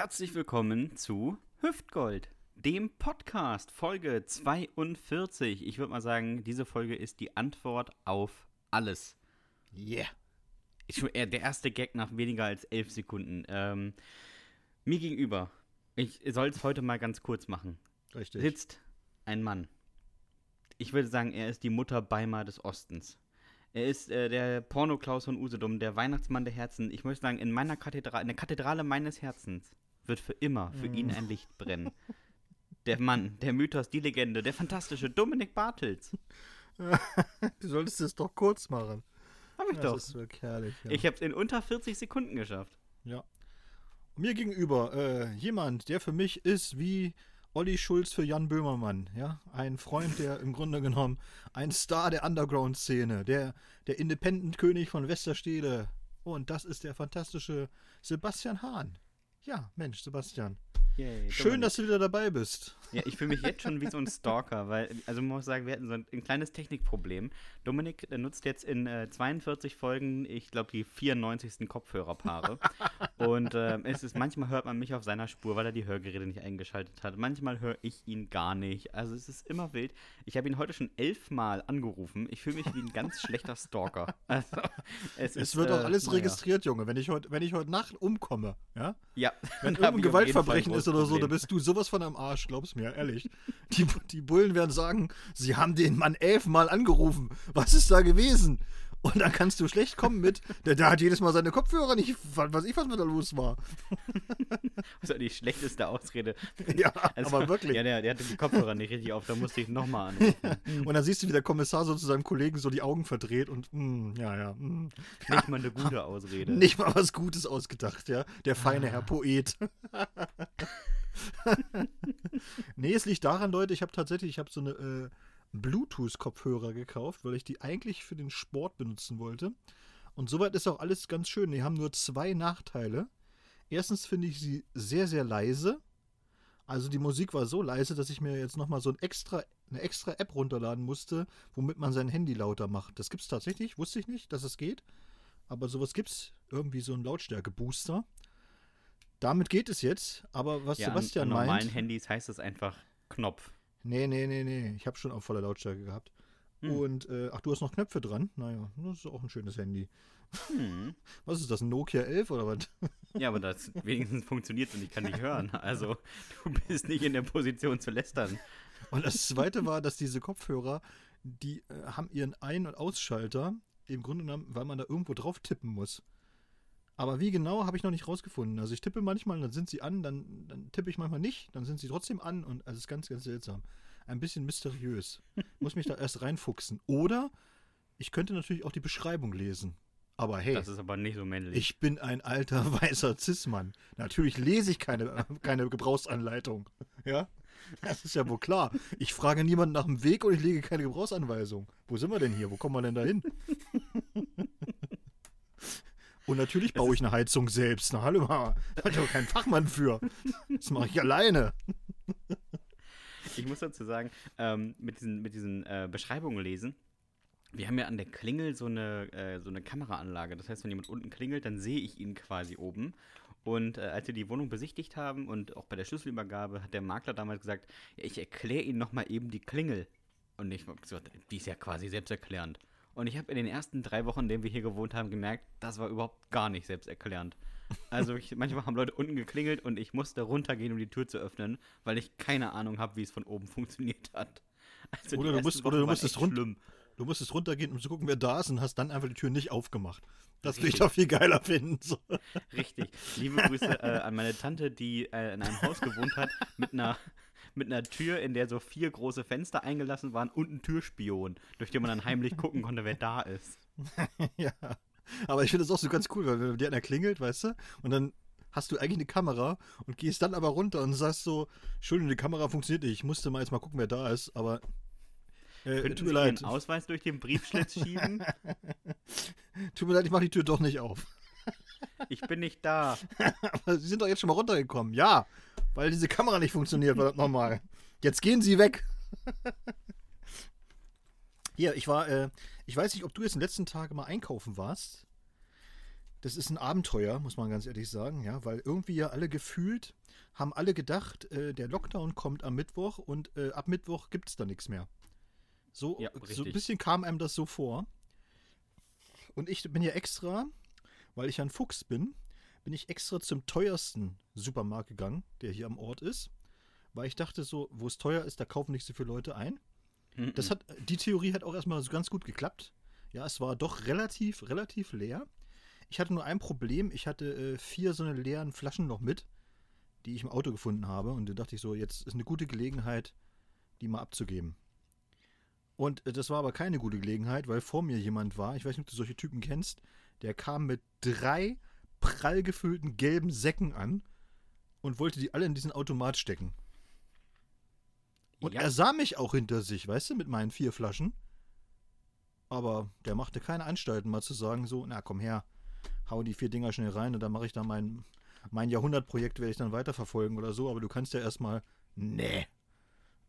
Herzlich willkommen zu Hüftgold, dem Podcast, Folge 42. Ich würde mal sagen, diese Folge ist die Antwort auf alles. Yeah. Eher der erste Gag nach weniger als elf Sekunden. Ähm, mir gegenüber, ich soll es heute mal ganz kurz machen, Richtig. sitzt ein Mann. Ich würde sagen, er ist die Mutter Beimar des Ostens. Er ist äh, der Porno-Klaus von Usedom, der Weihnachtsmann der Herzen. Ich möchte sagen, in meiner Kathedrale, in der Kathedrale meines Herzens wird für immer für ihn ein Licht brennen. Der Mann, der Mythos, die Legende, der fantastische Dominik Bartels. du solltest es doch kurz machen. Hab ich Das doch. ist wirklich herrlich. Ja. Ich hab's in unter 40 Sekunden geschafft. ja. Mir gegenüber äh, jemand, der für mich ist wie Olli Schulz für Jan Böhmermann. Ja? Ein Freund, der im Grunde genommen ein Star der Underground-Szene, der, der Independent-König von Westerstede. Und das ist der fantastische Sebastian Hahn. Ja, Mensch, Sebastian. Yay, Schön, dass du wieder dabei bist. Ja, ich fühle mich jetzt schon wie so ein Stalker, weil, also man muss sagen, wir hatten so ein, ein kleines Technikproblem. Dominik äh, nutzt jetzt in äh, 42 Folgen, ich glaube, die 94. Kopfhörerpaare. Und ähm, es ist, manchmal hört man mich auf seiner Spur, weil er die Hörgeräte nicht eingeschaltet hat. Manchmal höre ich ihn gar nicht. Also es ist immer wild. Ich habe ihn heute schon elfmal angerufen. Ich fühle mich wie ein ganz schlechter Stalker. Also, es, Es ist, wird äh, auch alles naja. registriert, Junge. Wenn ich heute, heute Nacht umkomme, ja, Ja. Wenn irgendein Gewaltverbrechen ist oder so, dann bist du sowas von am Arsch, glaub's mir, ehrlich. Die, die Bullen werden sagen, sie haben den Mann elfmal angerufen. Was ist da gewesen? Und dann kannst du schlecht kommen mit, der, der hat jedes Mal seine Kopfhörer nicht, was weiß ich, was mit da los war. Das ist ja die schlechteste Ausrede. Ja, Also, aber wirklich. Ja, der, der hatte die Kopfhörer nicht richtig auf, da musste ich nochmal anrufen. Und dann siehst du, wie der Kommissar so zu seinem Kollegen so die Augen verdreht und, mm, ja, ja, mm, Nicht mal eine gute Ausrede. nicht mal was Gutes ausgedacht, ja. Der feine Ah. Herr Poet. nee, es liegt daran, Leute, ich habe tatsächlich, ich habe so eine äh, Bluetooth-Kopfhörer gekauft, weil ich die eigentlich für den Sport benutzen wollte. Und soweit ist auch alles ganz schön. Die haben nur zwei Nachteile. Erstens finde ich sie sehr, sehr leise. Also die Musik war so leise, dass ich mir jetzt nochmal so ein extra, eine extra App runterladen musste, womit man sein Handy lauter macht. Das gibt es tatsächlich, wusste ich nicht, dass es geht. Aber sowas gibt's. Irgendwie so ein Lautstärke-Booster. Damit geht es jetzt. Aber was Ja, Sebastian an, an normalen meint. Handys heißt das einfach Knopf. Nee, nee, nee, nee. Ich habe schon auf voller Lautstärke gehabt. Hm. Und, äh, ach, du hast noch Knöpfe dran? Naja, das ist auch ein schönes Handy. Hm. Was ist das, ein Nokia 11 oder was? Ja, aber das wenigstens funktioniert und ich kann dich hören. Also, du bist nicht in der Position zu lästern. Und das Zweite war, dass diese Kopfhörer, die äh, haben ihren Ein- und Ausschalter, im Grunde genommen, weil man da irgendwo drauf tippen muss. Aber wie genau, habe ich noch nicht rausgefunden. Also ich tippe manchmal, dann sind sie an, dann, dann tippe ich manchmal nicht, dann sind sie trotzdem an und also es ist ganz, ganz seltsam. Ein bisschen mysteriös. Muss mich da erst reinfuchsen. Oder ich könnte natürlich auch die Beschreibung lesen. Aber hey, Das ist aber nicht so männlich. ich bin ein alter weißer Cis-Mann. Natürlich lese ich keine, keine Gebrauchsanleitung. Ja? Das ist ja wohl klar. Ich frage niemanden nach dem Weg und ich lege keine Gebrauchsanweisung. Wo sind wir denn hier? Wo kommen wir denn da hin? Und natürlich baue ich eine Heizung selbst. Na hallo, da hat ich doch keinen Fachmann für. Das mache ich alleine. Ich muss dazu sagen, ähm, mit diesen, mit diesen äh, Beschreibungen lesen, wir haben ja an der Klingel so eine, äh, so eine Kameraanlage. Das heißt, wenn jemand unten klingelt, dann sehe ich ihn quasi oben. Und äh, als wir die Wohnung besichtigt haben und auch bei der Schlüsselübergabe, hat der Makler damals gesagt, ja, ich erkläre Ihnen nochmal eben die Klingel. Und ich habe gesagt, die ist ja quasi selbsterklärend. Und ich habe in den ersten drei Wochen, in denen wir hier gewohnt haben, gemerkt, das war überhaupt gar nicht selbsterklärend. Also ich, manchmal haben Leute unten geklingelt und ich musste runtergehen, um die Tür zu öffnen, weil ich keine Ahnung habe, wie es von oben funktioniert hat. Also Oder du musst- oder du musstest run- schlimm. Du musstest runtergehen, um zu gucken, wer da ist und hast dann einfach die Tür nicht aufgemacht. Das will ich doch viel geiler finden. So. Richtig. Liebe Grüße äh, an meine Tante, die äh, in einem Haus gewohnt hat mit einer, mit einer Tür, in der so vier große Fenster eingelassen waren und ein Türspion, durch den man dann heimlich gucken konnte, wer da ist. Ja. Aber ich finde das auch so ganz cool, weil wenn dir einer klingelt, weißt du, und dann hast du eigentlich eine Kamera und gehst dann aber runter und sagst so, Entschuldigung, die Kamera funktioniert nicht, ich musste mal jetzt mal gucken, wer da ist, aber äh, Könnten tut Sie mir leid, Ihren Ausweis durch den Briefschlitz schieben? tut mir leid, ich mache die Tür doch nicht auf. Ich bin nicht da. Aber Sie sind doch jetzt schon mal runtergekommen. Ja, weil diese Kamera nicht funktioniert, verdammt nochmal. Jetzt gehen Sie weg. Hier, ich war, äh, ich weiß nicht, ob du jetzt in den letzten Tagen mal einkaufen warst. das ist ein Abenteuer, muss man ganz ehrlich sagen, ja, weil irgendwie ja alle gefühlt haben alle gedacht, äh, der Lockdown kommt am Mittwoch und äh, ab Mittwoch gibt es da nichts mehr. So, Ja, so ein bisschen kam einem das so vor. Und ich bin ja extra, weil ich ein Fuchs bin, bin ich extra zum teuersten Supermarkt gegangen, der hier am Ort ist. Weil ich dachte so, wo es teuer ist, da kaufen nicht so viele Leute ein. Mhm. Das hat, die Theorie hat auch erstmal so ganz gut geklappt. Ja, es war doch relativ, relativ leer. Ich hatte nur ein Problem. Ich hatte äh, vier so eine leeren Flaschen noch mit, die ich im Auto gefunden habe. Und da dachte ich so, jetzt ist eine gute Gelegenheit, die mal abzugeben. Und äh, das war aber keine gute Gelegenheit, weil vor mir jemand war, ich weiß nicht, ob du solche Typen kennst, der kam mit drei prall gefüllten gelben Säcken an und wollte die alle in diesen Automat stecken. Und ja, er sah mich auch hinter sich, weißt du, mit meinen vier Flaschen. Aber der machte keine Anstalten, mal zu sagen, so, na komm her, hau die vier Dinger schnell rein und dann mache ich da mein, mein Jahrhundertprojekt, werde ich dann weiterverfolgen oder so. Aber du kannst ja erstmal, nee.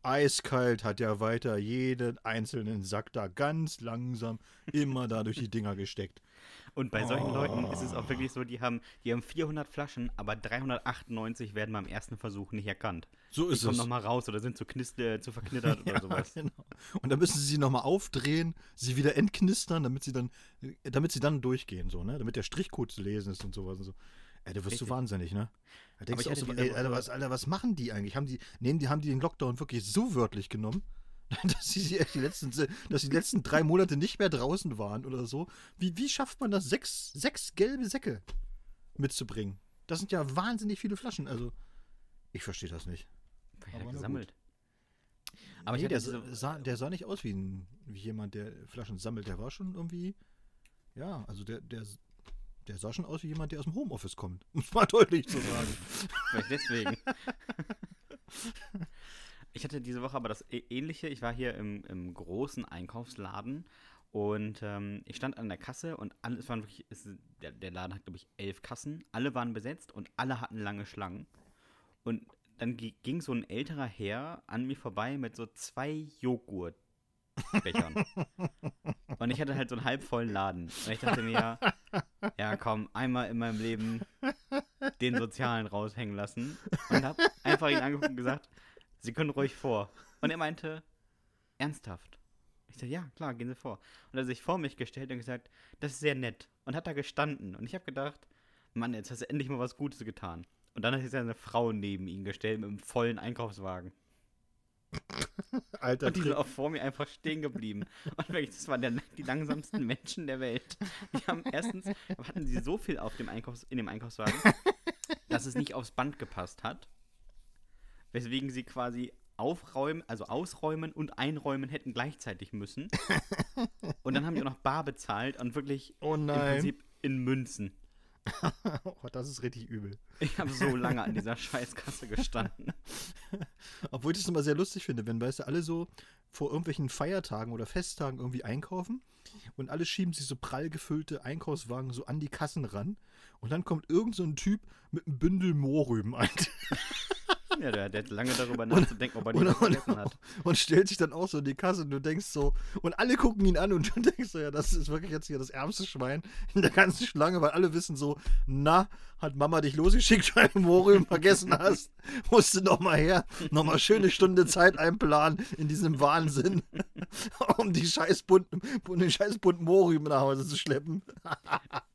Eiskalt hat ja weiter jeden einzelnen Sack da ganz langsam immer da durch die Dinger gesteckt. und bei solchen Oh. Leuten ist es auch wirklich so, die haben, die haben 400 Flaschen, aber 398 werden beim ersten Versuch nicht erkannt. So Die ist kommen es. nochmal raus oder sind zu, knister, zu verknittert oder sowas. Genau. Und dann müssen sie sie nochmal aufdrehen, sie wieder entknistern, damit sie dann, damit sie dann durchgehen, so, ne? Damit der Strichcode zu lesen ist und sowas und so. Ey, da wirst du Richtig. wahnsinnig, ne? Da denkst ich du auch so, ey, Alter, was, Alter, was machen die eigentlich? Haben die, nehmen die, haben die den Lockdown wirklich so wörtlich genommen, dass sie die letzten, dass die letzten drei Monate nicht mehr draußen waren oder so? Wie, wie schafft man das, sechs, sechs gelbe Säcke mitzubringen? Das sind ja wahnsinnig viele Flaschen, also ich verstehe das nicht. Vielleicht Aber er gesammelt. Aber nee, der, sah, der sah nicht aus wie, ein, wie jemand, der Flaschen sammelt. Der war schon irgendwie, ja, also der, der, der sah schon aus wie jemand, der aus dem Homeoffice kommt. Muss man deutlich so sagen. Vielleicht deswegen. ich hatte diese Woche aber das Ähnliche. Ich war hier im, im großen Einkaufsladen und ähm, ich stand an der Kasse und alle, es waren wirklich, es, der, der Laden hat, glaube ich, elf Kassen. Alle waren besetzt und alle hatten lange Schlangen. Und dann gi- ging so ein älterer Herr an mir vorbei mit so zwei Joghurtbechern. und ich hatte halt so einen halbvollen Laden. Und ich dachte mir, ja komm, einmal in meinem Leben den Sozialen raushängen lassen und hab einfach ihn angeguckt und gesagt, Sie können ruhig vor. Und er meinte, ernsthaft. Ich sagte, ja, klar, gehen Sie vor. Und er hat sich vor mich gestellt und gesagt, das ist sehr nett. Und hat da gestanden. Und ich habe gedacht, Mann, jetzt hast du endlich mal was Gutes getan. Und dann hat sich seine Frau neben ihn gestellt mit einem vollen Einkaufswagen. Alter Und die sind auch vor mir einfach stehen geblieben. Und wirklich, das waren der, die langsamsten Menschen der Welt. Die haben erstens, hatten sie so viel auf dem Einkaufs-, in dem Einkaufswagen, dass es nicht aufs Band gepasst hat. Weswegen sie quasi aufräumen, also ausräumen und einräumen hätten gleichzeitig müssen. Und dann haben die auch noch bar bezahlt und wirklich Oh im. Prinzip in Münzen. Oh, das ist richtig übel. Ich habe so lange an dieser Scheißkasse gestanden. Obwohl ich das immer sehr lustig finde, wenn, weißt du, alle so vor irgendwelchen Feiertagen oder Festtagen irgendwie einkaufen und alle schieben sich so prall gefüllte Einkaufswagen so an die Kassen ran und dann kommt irgend so ein Typ mit einem Bündel Mohrrüben ein Ja, der hat lange darüber nachzudenken, ob er nicht vergessen hat. und stellt sich dann auch so in die Kasse und du denkst so, und alle gucken ihn an und du denkst so, ja, das ist wirklich jetzt hier das ärmste Schwein in der ganzen Schlange, weil alle wissen so, na, hat Mama dich losgeschickt, weil du Mohrrüben vergessen hast, musst du nochmal her, nochmal schöne Stunde Zeit einplanen in diesem Wahnsinn, um die scheiß bunten, den scheiß bunten Mohrrüben nach Hause zu schleppen.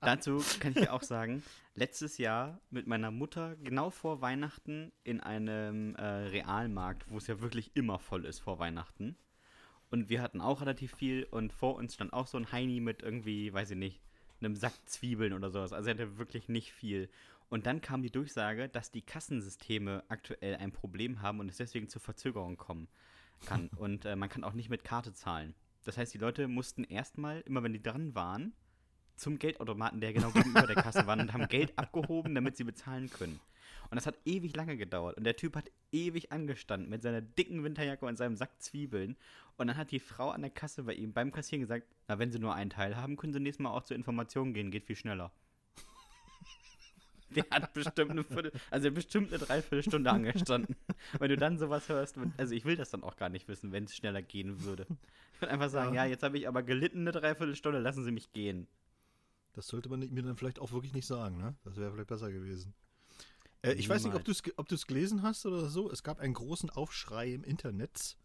Dazu kann ich dir auch sagen, letztes Jahr mit meiner Mutter genau vor Weihnachten in einem äh, Realmarkt, wo es ja wirklich immer voll ist vor Weihnachten. Und wir hatten auch relativ viel und vor uns stand auch so ein Heini mit irgendwie, weiß ich nicht, einem Sack Zwiebeln oder sowas. Also er hatte wirklich nicht viel. Und dann kam die Durchsage, dass die Kassensysteme aktuell ein Problem haben und es deswegen zu Verzögerungen kommen kann. Und äh, man kann auch nicht mit Karte zahlen. Das heißt, die Leute mussten erstmal, immer wenn die dran waren, zum Geldautomaten, der genau gegenüber der Kasse war, und haben Geld abgehoben, damit sie bezahlen können. Und das hat ewig lange gedauert. Und der Typ hat ewig angestanden mit seiner dicken Winterjacke und seinem Sack Zwiebeln. Und dann hat die Frau an der Kasse bei ihm beim Kassieren gesagt, na, wenn sie nur einen Teil haben, können sie nächstes Mal auch zur Information gehen, geht viel schneller. Der hat bestimmt eine Viertel, also bestimmt eine Dreiviertelstunde angestanden. Wenn du dann sowas hörst, also ich will das dann auch gar nicht wissen, wenn es schneller gehen würde. Ich würde einfach sagen, Ja. ja, jetzt habe ich aber gelitten eine Dreiviertelstunde, lassen Sie mich gehen. Das sollte man mir dann vielleicht auch wirklich nicht sagen, ne? Das wäre vielleicht besser gewesen. Äh, ich weiß nicht, ob du es ob gelesen hast oder so. Es gab einen großen Aufschrei im Internet.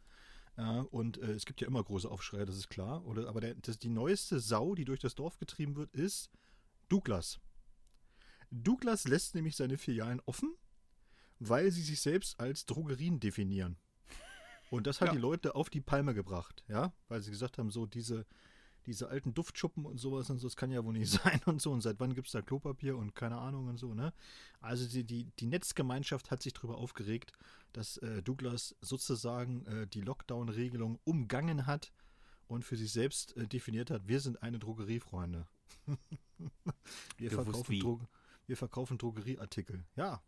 Äh, und äh, es gibt ja immer große Aufschreie, das ist klar. Oder, aber der, das, die neueste Sau, die durch das Dorf getrieben wird, ist Douglas. Douglas lässt nämlich seine Filialen offen, weil sie sich selbst als Drogerien definieren. Und das hat ja. die Leute auf die Palme gebracht, ja, weil sie gesagt haben, so diese, diese alten Duftschuppen und sowas und so, das kann ja wohl nicht sein und so. Und seit wann gibt es da Klopapier und keine Ahnung und so, ne? Also die, die, die Netzgemeinschaft hat sich darüber aufgeregt, dass äh, Douglas sozusagen äh, die Lockdown-Regelung umgangen hat und für sich selbst äh, definiert hat, wir sind eine Drogeriefreunde. wir, verkaufen Dro wir verkaufen Drogerieartikel. Ja.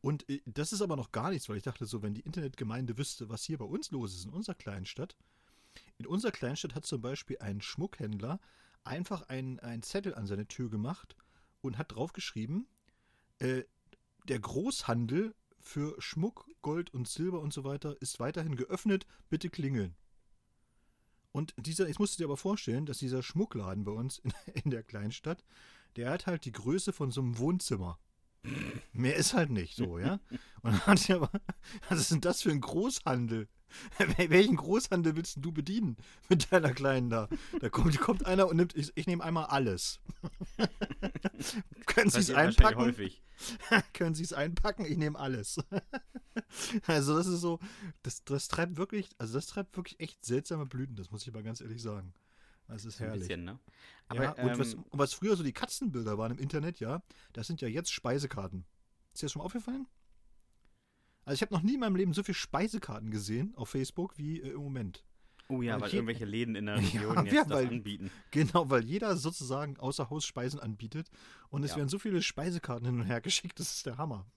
Und äh, das ist aber noch gar nichts, weil ich dachte so, wenn die Internetgemeinde wüsste, was hier bei uns los ist in unserer kleinen Stadt, in unserer Kleinstadt hat zum Beispiel ein Schmuckhändler einfach einen, Zettel an seine Tür gemacht und hat draufgeschrieben, äh, der Großhandel für Schmuck, Gold und Silber und so weiter ist weiterhin geöffnet, bitte klingeln. Und dieser, ich musste dir aber vorstellen, dass dieser Schmuckladen bei uns in, in der Kleinstadt, der hat halt die Größe von so einem Wohnzimmer. Mehr ist halt nicht so, ja. Und dann hatte ich aber, was ist denn das für ein Großhandel? Welchen Großhandel willst du bedienen mit deiner Kleinen da? Da kommt, kommt einer und nimmt, ich, ich nehme einmal alles. Können Sie es einpacken? Häufig. Können Sie es einpacken? Ich nehme alles. also das ist so, das, das treibt wirklich, also das treibt wirklich echt seltsame Blüten, das muss ich mal ganz ehrlich sagen. Das ist herrlich. Ein bisschen, ne? Aber, ja, und, ähm, was, und was früher so die Katzenbilder waren im Internet, ja, das sind ja jetzt Speisekarten. Ist dir das schon mal aufgefallen? Also ich habe noch nie in meinem Leben so viele Speisekarten gesehen auf Facebook wie äh, im Moment. Oh ja, weil, weil irgendwelche Läden in der Region ja, jetzt ja, weil, das anbieten. Genau, weil jeder sozusagen außer Haus Speisen anbietet und es ja. werden so viele Speisekarten hin und her geschickt, das ist der Hammer.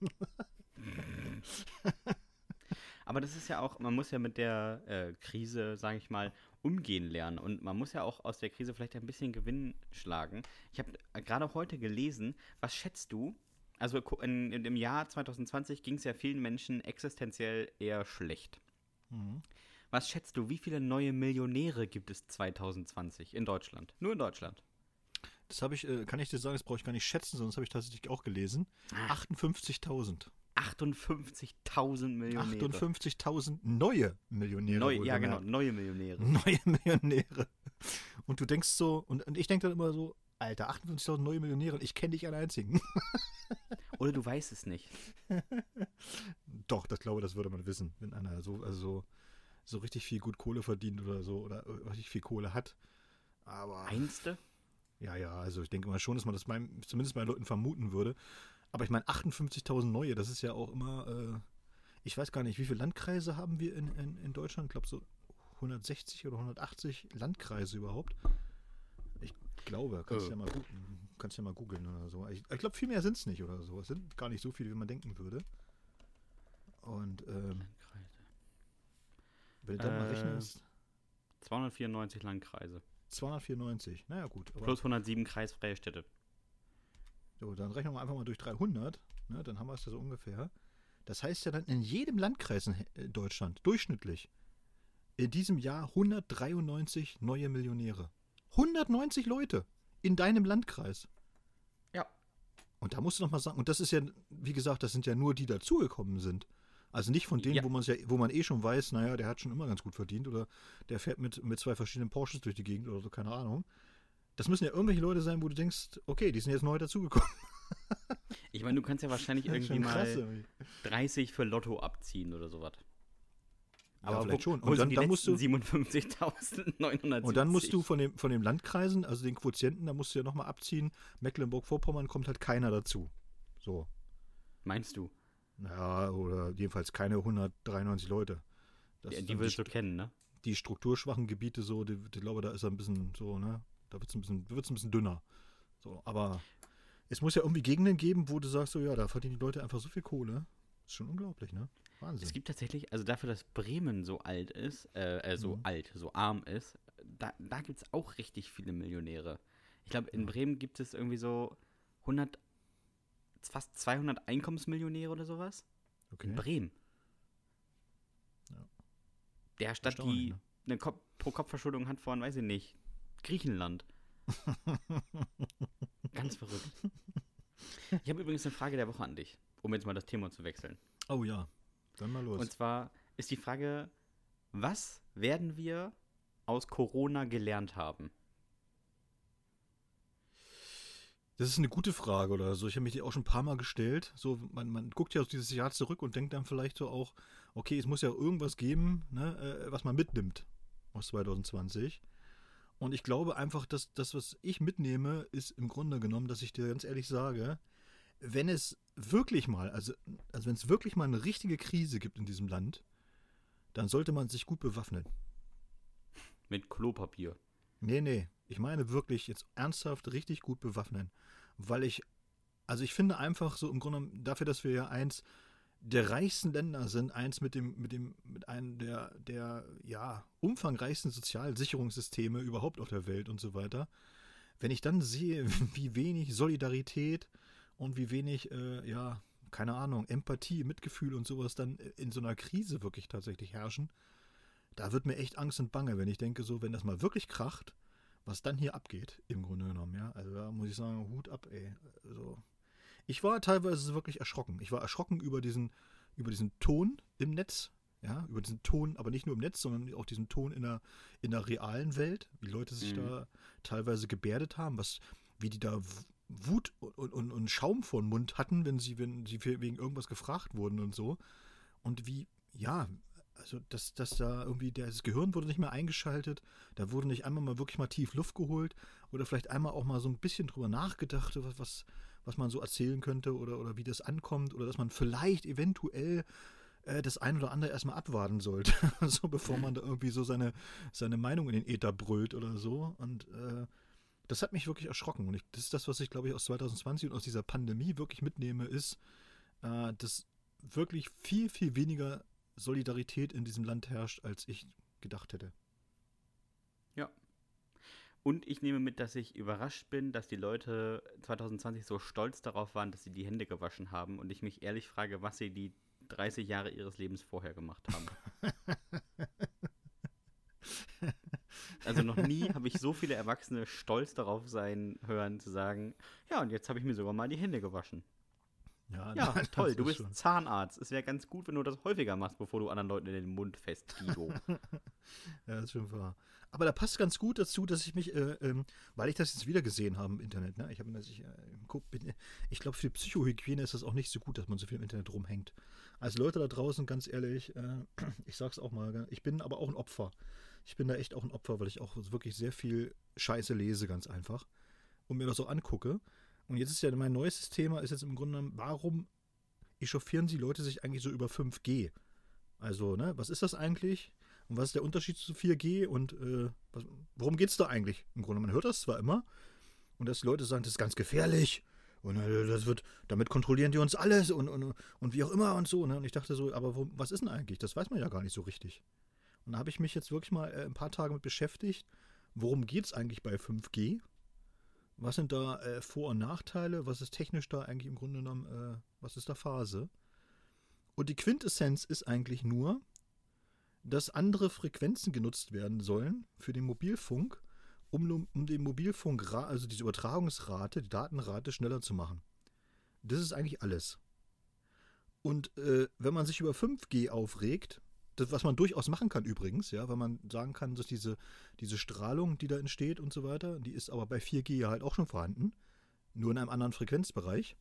Aber das ist ja auch, man muss ja mit der äh, Krise, sage ich mal, umgehen lernen und man muss ja auch aus der Krise vielleicht ein bisschen Gewinn schlagen. Ich habe äh, gerade heute gelesen, was schätzt du, also in, in, im Jahr 2020 ging es ja vielen Menschen existenziell eher schlecht. Mhm. Was schätzt du, wie viele neue Millionäre gibt es 2020 in Deutschland? Nur in Deutschland. Das habe ich, äh, kann ich dir sagen, das brauche ich gar nicht schätzen, das habe ich tatsächlich auch gelesen. 58.000. 58.000 Millionäre. 58.000 neue Millionäre. Neue, ja, genau, neue Millionäre. Neue Millionäre. Und du denkst so, und, und ich denke dann immer so, Alter, 58.000 neue Millionäre, ich kenne dich einen einzigen. Oder du weißt es nicht. Doch, das glaube, das würde man wissen, wenn einer so, also so richtig viel gut Kohle verdient oder so oder richtig viel Kohle hat. Aber. Einste? Ja, ja, also ich denke mal schon, dass man das mein, zumindest bei Leuten vermuten würde. Aber ich meine, 58.000 neue, das ist ja auch immer, äh, ich weiß gar nicht, wie viele Landkreise haben wir in, in, in Deutschland? Ich glaube so 160 oder 180 Landkreise überhaupt glaube, kannst du äh. ja mal. Kannst ja mal googeln oder so. Ich, ich glaube, viel mehr sind es nicht oder so. Es sind gar nicht so viele, wie man denken würde. Und ähm, wenn du da äh, mal rechnest. 294 Landkreise. 294, naja gut. Plus 107 kreisfreie Städte. So, dann rechnen wir einfach mal durch 300. Ne, dann haben wir es ja so ungefähr. Das heißt ja dann in jedem Landkreis in äh, Deutschland durchschnittlich in diesem Jahr 193 neue Millionäre. 190 Leute in deinem Landkreis. Ja. Und da musst du noch mal sagen, und das ist ja, wie gesagt, das sind ja nur die dazugekommen sind. Also nicht von denen, ja. wo, ja, wo man eh schon weiß, naja, der hat schon immer ganz gut verdient oder der fährt mit, mit zwei verschiedenen Porsches durch die Gegend oder so, keine Ahnung. Das müssen ja irgendwelche Leute sein, wo du denkst, okay, die sind jetzt neu dazugekommen. Ich meine, du kannst ja wahrscheinlich irgendwie krass, mal 30 für Lotto abziehen oder sowas. Aber ja, vielleicht schon. Und dann, dann musst du 57.970. Und dann musst du von, dem, von den Landkreisen, also den Quotienten, da musst du ja nochmal abziehen. Mecklenburg-Vorpommern kommt halt keiner dazu. So. Meinst du? Ja, oder jedenfalls keine 193 Leute. Das ja, die willst du kennen, ne? Die strukturschwachen Gebiete so, die, die glaube, da ist er ein bisschen so, ne? Da wird es ein, bisschen, ein bisschen dünner. So, aber es muss ja irgendwie Gegenden geben, wo du sagst, so ja, da verdienen die Leute einfach so viel Kohle. Ist schon unglaublich, ne? Wahnsinn. Es gibt tatsächlich, also dafür, dass Bremen so alt ist, äh, äh so mhm. alt, so arm ist, da, da gibt es auch richtig viele Millionäre. Ich glaube, in Bremen gibt es irgendwie so 100, fast 200 Einkommensmillionäre oder sowas. Okay. In Bremen. Ja. Der Stadt, die ne? eine Pro-Kopf-Verschuldung hat von, weiß ich nicht, Griechenland. Ganz verrückt. Ich habe übrigens eine Frage der Woche an dich, um jetzt mal das Thema zu wechseln. Oh ja, dann mal los. Und zwar ist die Frage, was werden wir aus Corona gelernt haben? Das ist eine gute Frage oder so. Ich habe mich die auch schon ein paar Mal gestellt. So, man, man guckt ja auf dieses Jahr zurück und denkt dann vielleicht so auch, okay, es muss ja irgendwas geben, ne, äh, was man mitnimmt aus 2020. Und ich glaube einfach, dass das, was ich mitnehme, ist im Grunde genommen, dass ich dir ganz ehrlich sage, wenn es wirklich mal, also, also wenn es wirklich mal eine richtige Krise gibt in diesem Land, dann sollte man sich gut bewaffnen. Mit Klopapier. Nee, nee. Ich meine wirklich jetzt ernsthaft richtig gut bewaffnen. Weil ich, also ich finde einfach so im Grunde dafür, dass wir ja eins der reichsten Länder sind, eins mit dem, mit dem, mit einem der, der, ja, umfangreichsten Sozialsicherungssysteme überhaupt auf der Welt und so weiter. Wenn ich dann sehe, wie wenig Solidarität und wie wenig, äh, ja, keine Ahnung, Empathie, Mitgefühl und sowas dann in so einer Krise wirklich tatsächlich herrschen, da wird mir echt Angst und Bange, wenn ich denke, so, wenn das mal wirklich kracht, was dann hier abgeht, im Grunde genommen, ja. Also da muss ich sagen, Hut ab, ey. Also, ich war teilweise wirklich erschrocken. Ich war erschrocken über diesen, über diesen Ton im Netz, ja, über diesen Ton, aber nicht nur im Netz, sondern auch diesen Ton in der, in der realen Welt, wie Leute sich mhm. da teilweise gebärdet haben, was, wie die da Wut und, und, und Schaum vor den Mund hatten, wenn sie, wenn sie wegen irgendwas gefragt wurden und so. Und wie, ja, also dass, dass da irgendwie das Gehirn wurde nicht mehr eingeschaltet, da wurde nicht einmal mal wirklich mal tief Luft geholt oder vielleicht einmal auch mal so ein bisschen drüber nachgedacht, was, was, was man so erzählen könnte oder, oder wie das ankommt oder dass man vielleicht eventuell äh, das ein oder andere erstmal abwarten sollte, so bevor man da irgendwie so seine, seine Meinung in den Äther brüllt oder so. Und äh, das hat mich wirklich erschrocken. Und ich, das ist das, was ich, glaube ich, aus 2020 und aus dieser Pandemie wirklich mitnehme, ist, äh, dass wirklich viel, viel weniger Solidarität in diesem Land herrscht, als ich gedacht hätte. Und ich nehme mit, dass ich überrascht bin, dass die Leute 2020 so stolz darauf waren, dass sie die Hände gewaschen haben und ich mich ehrlich frage, was sie die 30 Jahre ihres Lebens vorher gemacht haben. also noch nie habe ich so viele Erwachsene stolz darauf sein hören, zu sagen, ja, und jetzt habe ich mir sogar mal die Hände gewaschen. Ja, ja toll, du bist schon. Zahnarzt. Es wäre ganz gut, wenn du das häufiger machst, bevor du anderen Leuten in den Mund fest, Guido. ja, das ist schon wahr. Aber da passt ganz gut dazu, dass ich mich, äh, ähm, weil ich das jetzt wieder gesehen habe im Internet, ne? ich habe ich, äh, ich glaube, für Psychohygiene ist das auch nicht so gut, dass man so viel im Internet rumhängt. Also Leute da draußen, ganz ehrlich, äh, ich sag's auch mal, ich bin aber auch ein Opfer. Ich bin da echt auch ein Opfer, weil ich auch wirklich sehr viel Scheiße lese, ganz einfach. Und mir das so angucke. Und jetzt ist ja mein neuestes Thema, ist jetzt im Grunde genommen, warum echauffieren die Leute sich eigentlich so über 5G? Also, ne, was ist das eigentlich? Und was ist der Unterschied zu 4G? Und äh, was, worum geht es da eigentlich? Im Grunde, man hört das zwar immer, und dass die Leute sagen, das ist ganz gefährlich. Und äh, das wird, damit kontrollieren die uns alles und, und, und wie auch immer und so. Ne? Und ich dachte so, aber wo, was ist denn eigentlich? Das weiß man ja gar nicht so richtig. Und da habe ich mich jetzt wirklich mal äh, ein paar Tage mit beschäftigt. Worum geht es eigentlich bei 5G? Was sind da äh, Vor- und Nachteile? Was ist technisch da eigentlich im Grunde genommen? Äh, was ist da Phase? Und die Quintessenz ist eigentlich nur, dass andere Frequenzen genutzt werden sollen für den Mobilfunk, um, um den Mobilfunk, also diese Übertragungsrate, die Datenrate schneller zu machen. Das ist eigentlich alles. Und äh, wenn man sich über 5G aufregt, das, was man durchaus machen kann übrigens, ja, weil man sagen kann, dass diese, diese Strahlung, die da entsteht und so weiter, die ist aber bei 4G ja halt auch schon vorhanden, nur in einem anderen Frequenzbereich.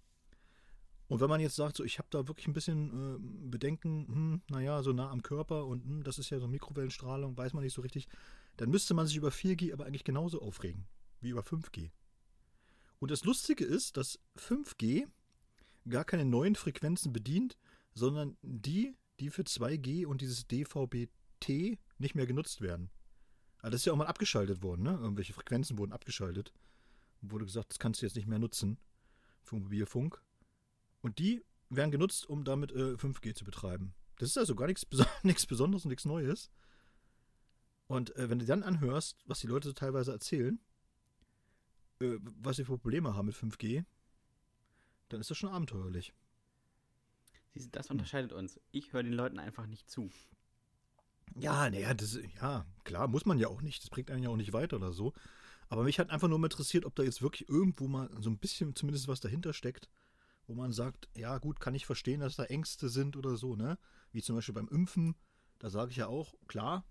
Und wenn man jetzt sagt, so ich habe da wirklich ein bisschen äh, Bedenken, hm, naja, so nah am Körper und hm, das ist ja so Mikrowellenstrahlung, weiß man nicht so richtig, dann müsste man sich über 4G aber eigentlich genauso aufregen wie über 5G. Und das Lustige ist, dass 5G gar keine neuen Frequenzen bedient, sondern die, die für 2G und dieses DVB-T nicht mehr genutzt werden. Aber das ist ja auch mal abgeschaltet worden, ne? Irgendwelche Frequenzen wurden abgeschaltet. Und wurde gesagt, das kannst du jetzt nicht mehr nutzen für Mobilfunk. Und die werden genutzt, um damit äh, 5G zu betreiben. Das ist also gar nichts, nichts Besonderes und nichts Neues. Und äh, wenn du dann anhörst, was die Leute so teilweise erzählen, äh, was sie für Probleme haben mit 5G, dann ist das schon abenteuerlich. Siehst das unterscheidet uns. Ich höre den Leuten einfach nicht zu. Ja, naja, das, ja, klar, muss man ja auch nicht. Das bringt einen ja auch nicht weiter oder so. Aber mich hat einfach nur mal interessiert, ob da jetzt wirklich irgendwo mal so ein bisschen zumindest was dahinter steckt, wo man sagt, ja gut, kann ich verstehen, dass da Ängste sind oder so, ne? Wie zum Beispiel beim Impfen, da sage ich ja auch, klar,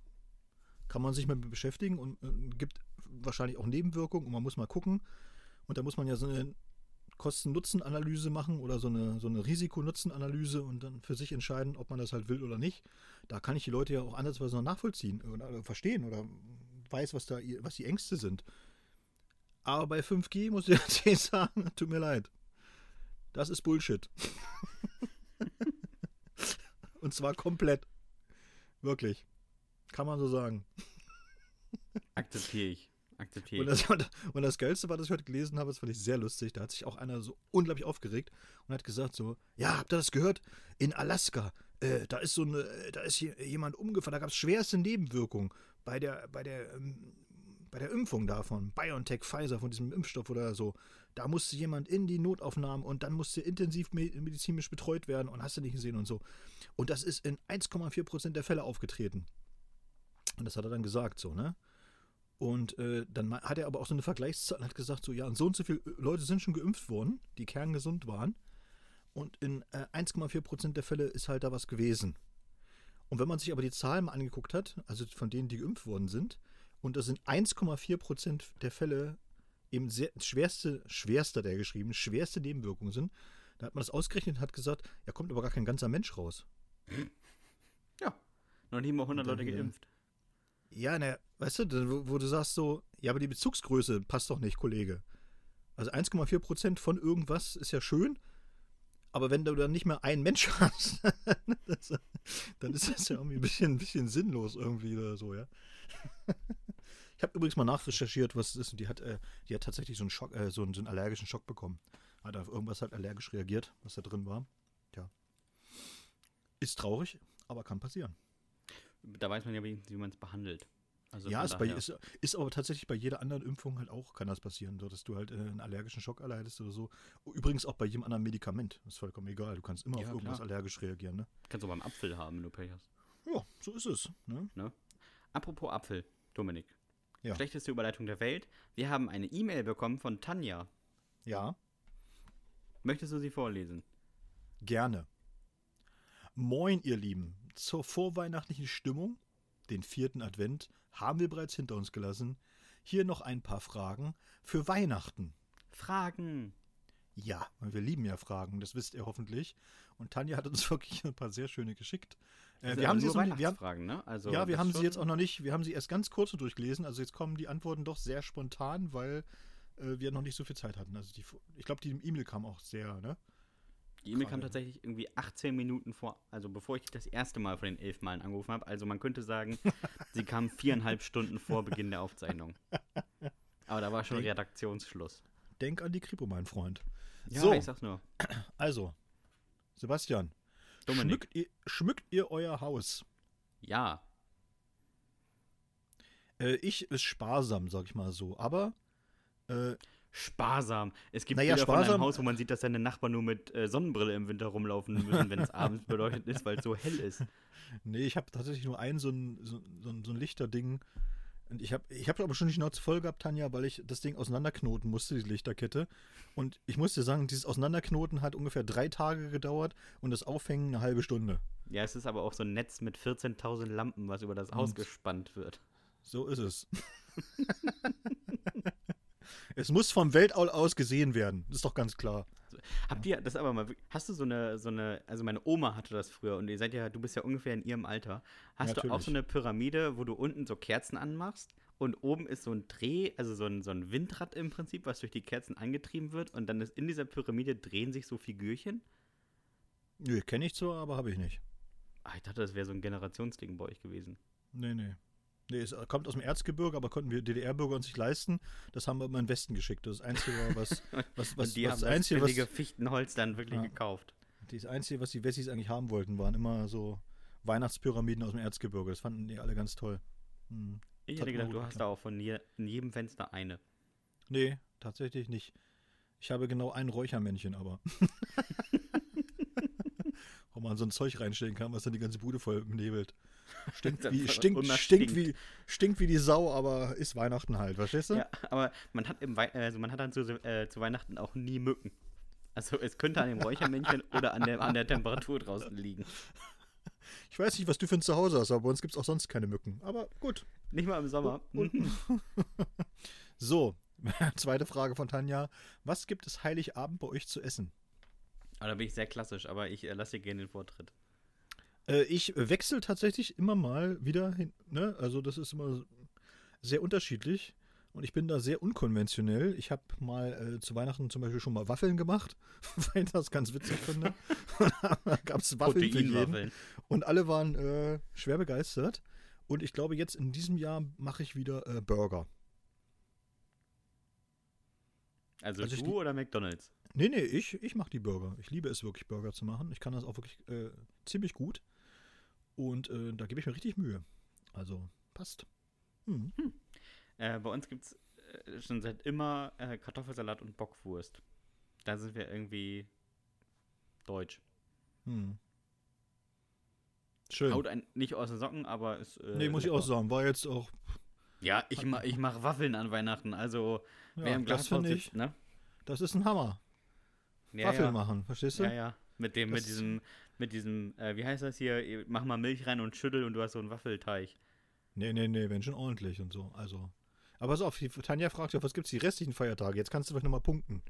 kann man sich mit beschäftigen und äh, gibt wahrscheinlich auch Nebenwirkungen und man muss mal gucken. Und da muss man ja so eine Kosten-Nutzen-Analyse machen oder so eine, so eine Risiko-Nutzen-Analyse und dann für sich entscheiden, ob man das halt will oder nicht. Da kann ich die Leute ja auch andersweise noch nachvollziehen oder verstehen oder weiß, was da was die Ängste sind. Aber bei 5G muss ich jetzt sagen, tut mir leid. Das ist Bullshit. und zwar komplett. Wirklich. Kann man so sagen. Akzeptiere ich. Akzeptiere und das, und das Geilste war, dass ich heute gelesen habe, das fand ich sehr lustig. Da hat sich auch einer so unglaublich aufgeregt und hat gesagt: so, ja, habt ihr das gehört? In Alaska, äh, da ist so eine, da ist jemand umgefallen, da gab es schwerste Nebenwirkungen bei der, bei der, ähm, bei der Impfung davon, BioNTech, Pfizer, von diesem Impfstoff oder so. Da musste jemand in die Notaufnahme und dann musste intensiv medizinisch betreut werden und hast du nicht gesehen und so. Und das ist in 1,4 Prozent der Fälle aufgetreten. Und das hat er dann gesagt, so, ne? Und äh, dann hat er aber auch so eine Vergleichszahl und hat gesagt, so, ja, und so und so viele Leute sind schon geimpft worden, die kerngesund waren. Und in äh, 1,4 Prozent der Fälle ist halt da was gewesen. Und wenn man sich aber die Zahlen mal angeguckt hat, also von denen, die geimpft worden sind, und das sind 1,4 Prozent der Fälle eben sehr, schwerste, schwerster der geschrieben, schwerste Nebenwirkungen sind, da hat man das ausgerechnet und hat gesagt, ja, kommt aber gar kein ganzer Mensch raus. Ja, noch nie mal 100 Leute geimpft. Ja, ne, weißt du, wo, wo, du sagst so, ja, aber die Bezugsgröße passt doch nicht, Kollege. Also 1,4 Prozent von irgendwas ist ja schön, aber wenn du dann nicht mehr einen Mensch hast, das, dann ist das ja irgendwie ein bisschen, ein bisschen sinnlos irgendwie oder so, ja. Ich habe übrigens mal nachrecherchiert, was es ist. Und die hat, äh, die hat tatsächlich so einen, Schock, äh, so, einen, so einen allergischen Schock bekommen. Hat auf irgendwas halt allergisch reagiert, was da drin war. Tja. Ist traurig, aber kann passieren. Da weiß man ja wenigstens, wie man es behandelt. Also ja, ist, bei, ist, ist, aber tatsächlich bei jeder anderen Impfung halt auch, kann das passieren, so dass du halt äh, einen allergischen Schock erleidest oder so. Übrigens auch bei jedem anderen Medikament. Das ist vollkommen egal. Du kannst immer ja, auf irgendwas klar. allergisch reagieren, ne? Kannst du beim Apfel haben, wenn du Pech hast. Ja, so ist es. Ne? ne? Apropos Apfel, Dominik. Ja. Schlechteste Überleitung der Welt. Wir haben eine E-Mail bekommen von Tanja. Ja. Möchtest du sie vorlesen? Gerne. Moin, ihr Lieben. Zur vorweihnachtlichen Stimmung, den vierten Advent, haben wir bereits hinter uns gelassen. Hier noch ein paar Fragen für Weihnachten. Fragen. Ja, wir lieben ja Fragen, das wisst ihr hoffentlich. Und Tanja hat uns wirklich ein paar sehr schöne geschickt. Äh, wir haben sie noch, wir haben, ne? Also ja, wir haben sie jetzt auch noch nicht, wir haben sie erst ganz kurz durchgelesen. Also jetzt kommen die Antworten doch sehr spontan, weil äh, wir noch nicht so viel Zeit hatten. Also die, ich glaube, die E-Mail kam auch sehr, ne? Die E-Mail kam tatsächlich irgendwie 18 Minuten vor, also bevor ich das erste Mal von den elf Malen angerufen habe. Also man könnte sagen, sie kam viereinhalb Stunden vor Beginn der Aufzeichnung. Aber da war schon denk, Redaktionsschluss. Denk an die Kripo, mein Freund. Ja, so, ich sag's nur. Also, Sebastian, schmückt ihr, schmückt ihr, euer Haus? Ja. Äh, ich ist sparsam, sag ich mal so. Aber äh, sparsam. Es gibt naja, Bilder sparsam, von einem Haus, wo man sieht, dass seine Nachbarn nur mit äh, Sonnenbrille im Winter rumlaufen müssen, wenn es abends beleuchtet ist, weil es so hell ist. Nee, ich habe tatsächlich nur ein so ein, so, so ein, so ein Lichterding. Und ich habe ich hab aber schon die Schnauze voll gehabt, Tanja, weil ich das Ding auseinanderknoten musste, die Lichterkette. Und ich muss dir sagen, dieses Auseinanderknoten hat ungefähr drei Tage gedauert und das Aufhängen eine halbe Stunde. Ja, es ist aber auch so ein Netz mit 14.000 Lampen, was über das Haus gespannt wird. So ist es. Es muss vom Weltall aus gesehen werden. Das ist doch ganz klar. Habt ihr das aber mal, hast du so eine, so eine, also meine Oma hatte das früher und ihr seid ja, du bist ja ungefähr in ihrem Alter. Hast ja, du auch so eine Pyramide, wo du unten so Kerzen anmachst und oben ist so ein Dreh, also so ein, so ein Windrad im Prinzip, was durch die Kerzen angetrieben wird und dann ist in dieser Pyramide drehen sich so Figürchen? Nö, kenne ich zwar, aber habe ich nicht. Ach, ich dachte, das wäre so ein Generationsding bei euch gewesen. Nee, nee. Nee, es kommt aus dem Erzgebirge, aber konnten wir DDR-Bürger uns nicht leisten. Das haben wir immer in den Westen geschickt. Das Einzige, was, was, was, die was haben Einzige, das was, Fichtenholz dann wirklich ja, gekauft. Das Einzige, was die Wessis eigentlich haben wollten, waren immer so Weihnachtspyramiden aus dem Erzgebirge. Das fanden die alle ganz toll. Hm. Ich hätte gedacht, du hast da auch von je, in jedem Fenster eine. Nee, tatsächlich nicht. Ich habe genau ein Räuchermännchen, aber. wo man so ein Zeug reinstellen kann, was dann die ganze Bude voll nebelt. Stinkt wie, stinkt, stinkt, wie, stinkt wie die Sau, aber ist Weihnachten halt, verstehst du? Ja, aber man hat, im Wei also man hat dann zu, äh, zu Weihnachten auch nie Mücken. Also es könnte an dem Räuchermännchen oder an der, an der Temperatur draußen liegen. Ich weiß nicht, was du für ein Zuhause hast, aber bei uns gibt es auch sonst keine Mücken. Aber gut. Nicht mal im Sommer. So, zweite Frage von Tanja. Was gibt es Heiligabend bei euch zu essen? Aber da bin ich sehr klassisch, aber ich äh, lasse dir gerne den Vortritt. Äh, ich wechsle tatsächlich immer mal wieder hin. Ne? Also, das ist immer sehr unterschiedlich. Und ich bin da sehr unkonventionell. Ich habe mal äh, zu Weihnachten zum Beispiel schon mal Waffeln gemacht, weil ich das ganz witzig finde. Da gab es Waffeln für jeden. Und alle waren äh, schwer begeistert. Und ich glaube, jetzt in diesem Jahr mache ich wieder äh, Burger. Also, Also du oder McDonalds? Nee, nee, ich, ich mache die Burger. Ich liebe es wirklich, Burger zu machen. Ich kann das auch wirklich äh, ziemlich gut. Und äh, da gebe ich mir richtig Mühe. Also, passt. Hm. Äh, bei uns gibt es äh, schon seit immer äh, Kartoffelsalat und Bockwurst. Da sind wir irgendwie deutsch. Hm. Schön. Haut ein, nicht aus den Socken, aber ist. Äh, nee, muss ich auch sagen. War jetzt auch. Ja, ich, ma ich mache Waffeln an Weihnachten. Also, Ja, wer im das ich. sitzt, ne? Das ist ein Hammer. Ja, Waffeln ja. machen, verstehst du? Ja, ja. Mit dem, mit Das- diesem, mit diesem, äh, wie heißt das hier? Ihr- Mach mal Milch rein und schüttel und du hast so einen Waffelteig. Nee, nee, nee, wenn schon ordentlich und so. Also. Aber pass auf, Tanja fragt ja, was gibt es die restlichen Feiertage? Jetzt kannst du vielleicht nochmal punkten.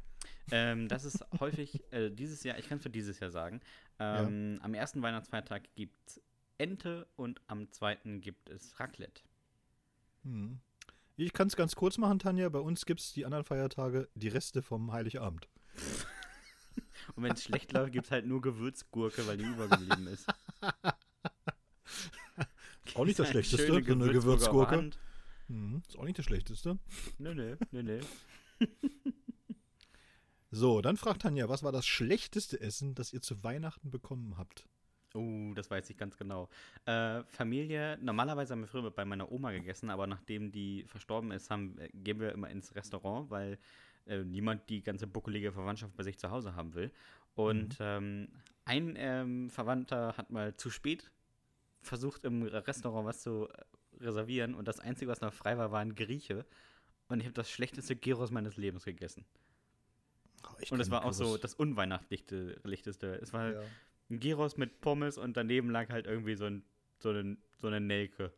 Ähm, das ist häufig, äh, dieses Jahr, ich kann es für dieses Jahr sagen, ähm, am ersten Weihnachtsfeiertag gibt es Ente und am zweiten gibt es Raclette. Hm. Ich kann es ganz kurz machen, Tanja. Bei uns gibt es die anderen Feiertage die Reste vom Heiligabend. Und wenn es schlecht läuft, gibt es halt nur Gewürzgurke, weil die übergeblieben ist. Auch nicht das Schlechteste, so eine Gewürzgurke auf der Gewürzgurke. Hand. Hm. Ist auch nicht das Schlechteste. Nö, nö, nö, nö. So, dann fragt Tanja, was war das schlechteste Essen, das ihr zu Weihnachten bekommen habt? Oh, das weiß ich ganz genau. Äh, Familie, normalerweise haben wir früher bei meiner Oma gegessen, aber nachdem die verstorben ist, haben, äh, gehen wir immer ins Restaurant, weil äh, niemand die ganze buckelige Verwandtschaft bei sich zu Hause haben will. Und ähm, ein ähm, Verwandter hat mal zu spät versucht, im Restaurant was zu äh, reservieren und das Einzige, was noch frei war, war ein Grieche. Und ich habe das schlechteste Gyros meines Lebens gegessen. Oh, Und es war auch so das unweihnachtlichste. Es war Ja. ein Gyros mit Pommes und daneben lag halt irgendwie so, ein, so, eine, so eine Nelke.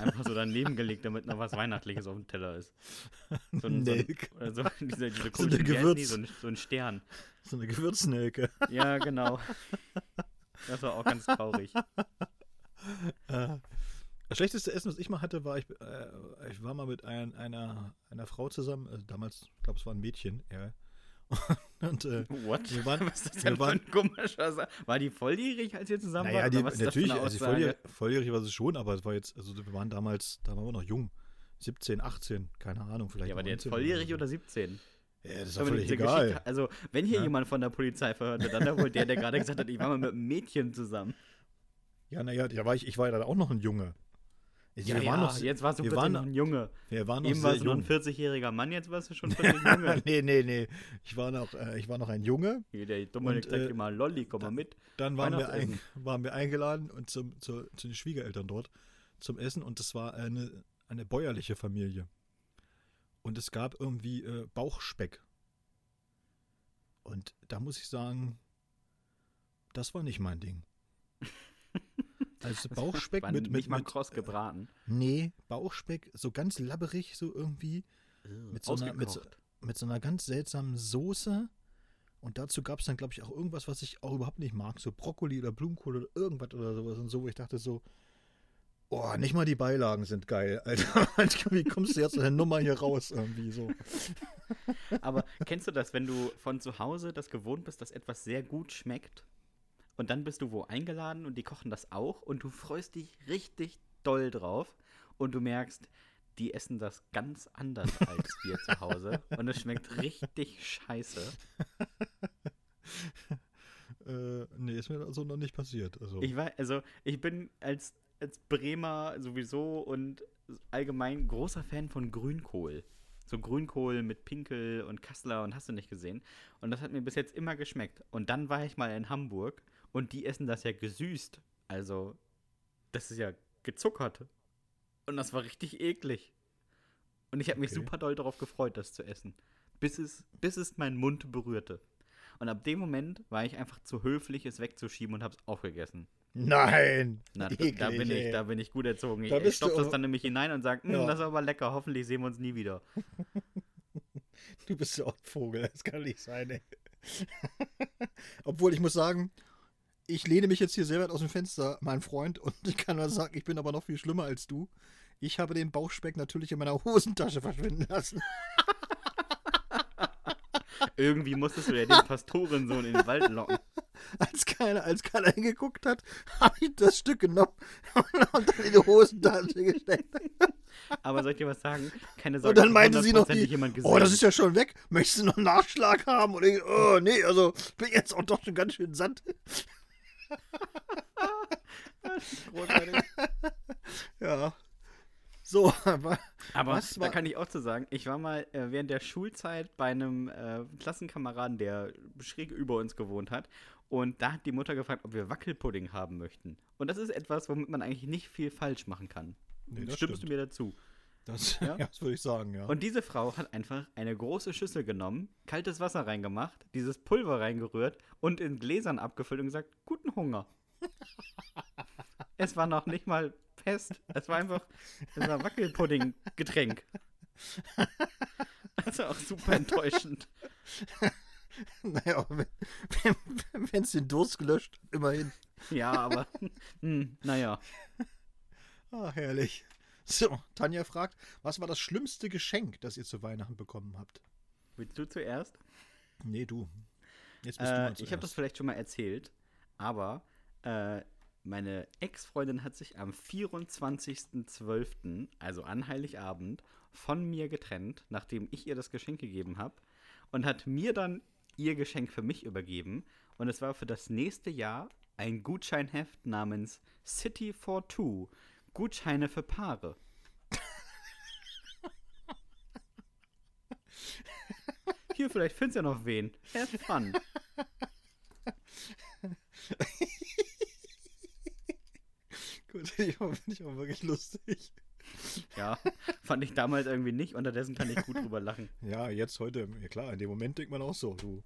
Einfach so daneben gelegt, damit noch was Weihnachtliches auf dem Teller ist. So ein, so ein, Nelke. so, diese, diese So eine? Gewürz- so, ein, so ein Stern. So eine Gewürznelke. Ja, genau. Das war auch ganz traurig. Äh, Das schlechteste Essen, was ich mal hatte, war, ich, äh, ich war mal mit ein, einer, einer Frau zusammen, äh, damals, ich glaube, es war ein Mädchen, ja. Und, äh, What? Wir waren- was ist das denn für ein komischer Sa War die volljährig, als ihr zusammen naja, wart? die, was natürlich, also volljährig, volljährig war sie schon, aber es war jetzt, also wir waren damals, da waren wir noch jung. 17, 18, keine Ahnung, vielleicht. Ja, war die jetzt 19 volljährig so. oder 17? Ja, das ist Aber doch völlig egal. Geschichte- also, wenn hier Ja. jemand von der Polizei verhört wird, dann wohl der, der gerade gesagt hat, ich war mal mit einem Mädchen zusammen. Ja, naja, da war ich, ich war ja dann auch noch ein Junge. Ich, Ja, wir ja, noch, jetzt warst du plötzlich waren- noch ein Junge. wir waren noch Eben warst du noch ein jung. 40-jähriger Mann, jetzt warst du schon plötzlich Junge. nee, nee, nee. Ich war noch, äh, ich war noch ein Junge. Der Dominik Und, sagt äh, immer, Lolli, komm mal mit. Dann waren wir, ein, waren wir eingeladen und zum, zu, zu den Schwiegereltern dort zum Essen und das war eine, eine bäuerliche Familie. Und es gab irgendwie äh, Bauchspeck. Und da muss ich sagen, das war nicht mein Ding. Also Bauchspeck War mit, nicht mit, mal mit kross gebraten. Nee, Bauchspeck, so ganz labberig, so irgendwie, mit so, einer, mit, so, mit so einer ganz seltsamen Soße. Und dazu gab es dann, glaube ich, auch irgendwas, was ich auch überhaupt nicht mag. So Brokkoli oder Blumenkohl oder irgendwas oder sowas und so, wo ich dachte so, oh, nicht mal die Beilagen sind geil, Alter. Wie kommst du jetzt aus der Nummer hier raus irgendwie so? Aber kennst du das, wenn du von zu Hause das gewohnt bist, dass etwas sehr gut schmeckt und dann bist du wo eingeladen und die kochen das auch und du freust dich richtig doll drauf und du merkst, die essen das ganz anders als wir zu Hause und es schmeckt richtig scheiße. Äh, nee, ist mir also noch nicht passiert. Also, Ich war, also ich bin als, als Bremer sowieso und allgemein großer Fan von Grünkohl. So Grünkohl mit Pinkel und Kassler und hast du nicht gesehen. Und das hat mir bis jetzt immer geschmeckt. Und dann war ich mal in Hamburg Und die essen das ja gesüßt. Also, das ist ja gezuckert. Und das war richtig eklig. Und ich habe mich Okay. super doll darauf gefreut, das zu essen. Bis es, bis es meinen Mund berührte. Und ab dem Moment war ich einfach zu höflich, es wegzuschieben und habe es aufgegessen. Nein! Na, da, Eklig, da, bin ich, da bin ich gut erzogen. Ich, Da ich stopfe das dann nämlich hinein und sage, Ja. das ist aber lecker, hoffentlich sehen wir uns nie wieder. Du bist ja auch ein Vogel, das kann nicht sein, ey. Obwohl, ich muss sagen, ich lehne mich jetzt hier sehr weit aus dem Fenster, mein Freund, und ich kann nur sagen, ich bin aber noch viel schlimmer als du. Ich habe den Bauchspeck natürlich in meiner Hosentasche verschwinden lassen. Irgendwie musstest du ja den Pastorensohn in den Wald locken. Als keiner, als keiner hingeguckt hat, habe ich das Stück genommen und dann in die Hosentasche gesteckt. Aber soll ich dir was sagen? Keine Und Sorge, dann meinte sie noch, die, oh, das ist ja schon weg. Möchtest du noch einen Nachschlag haben? Und ich, oh, nee, also bin jetzt auch doch schon ganz schön satt. großartig. Ja. So, aber Aber Was da kann ich auch zu sagen, ich war mal äh, während der Schulzeit bei einem äh, Klassenkameraden, der schräg über uns gewohnt hat. Und da hat die Mutter gefragt, ob wir Wackelpudding haben möchten. Und das ist etwas, womit man eigentlich nicht viel falsch machen kann. Nee, das Stimmst stimmt. du mir dazu? Das, Ja? das würde ich sagen, ja. Und diese Frau hat einfach eine große Schüssel genommen, kaltes Wasser reingemacht, dieses Pulver reingerührt und in Gläsern abgefüllt und gesagt, guten Hunger. es war noch nicht mal fest. Es war einfach, es war Wackelpudding-Getränk. Also auch super enttäuschend. naja, aber wenn es den Durst gelöscht, immerhin. Ja, aber, hm, naja. Ah, herrlich. So, Tanja fragt, was war das schlimmste Geschenk, das ihr zu Weihnachten bekommen habt? Willst du zuerst? Nee, du. Jetzt bist du Äh, mal ich habe zuerst. das vielleicht schon mal erzählt, aber äh, meine Ex-Freundin hat sich am 24.12., also an Heiligabend, von mir getrennt, nachdem ich ihr das Geschenk gegeben habe und hat mir dann ihr Geschenk für mich übergeben. Und es war für das nächste Jahr ein Gutscheinheft namens City for Two. Gutscheine für Paare. Hier, vielleicht findest du ja noch wen. Have fun. Gut, ich finde ich auch wirklich lustig. Ja, fand ich damals irgendwie nicht. Unterdessen kann ich gut drüber lachen. Ja, jetzt heute, ja klar, in dem Moment denkt man auch so, du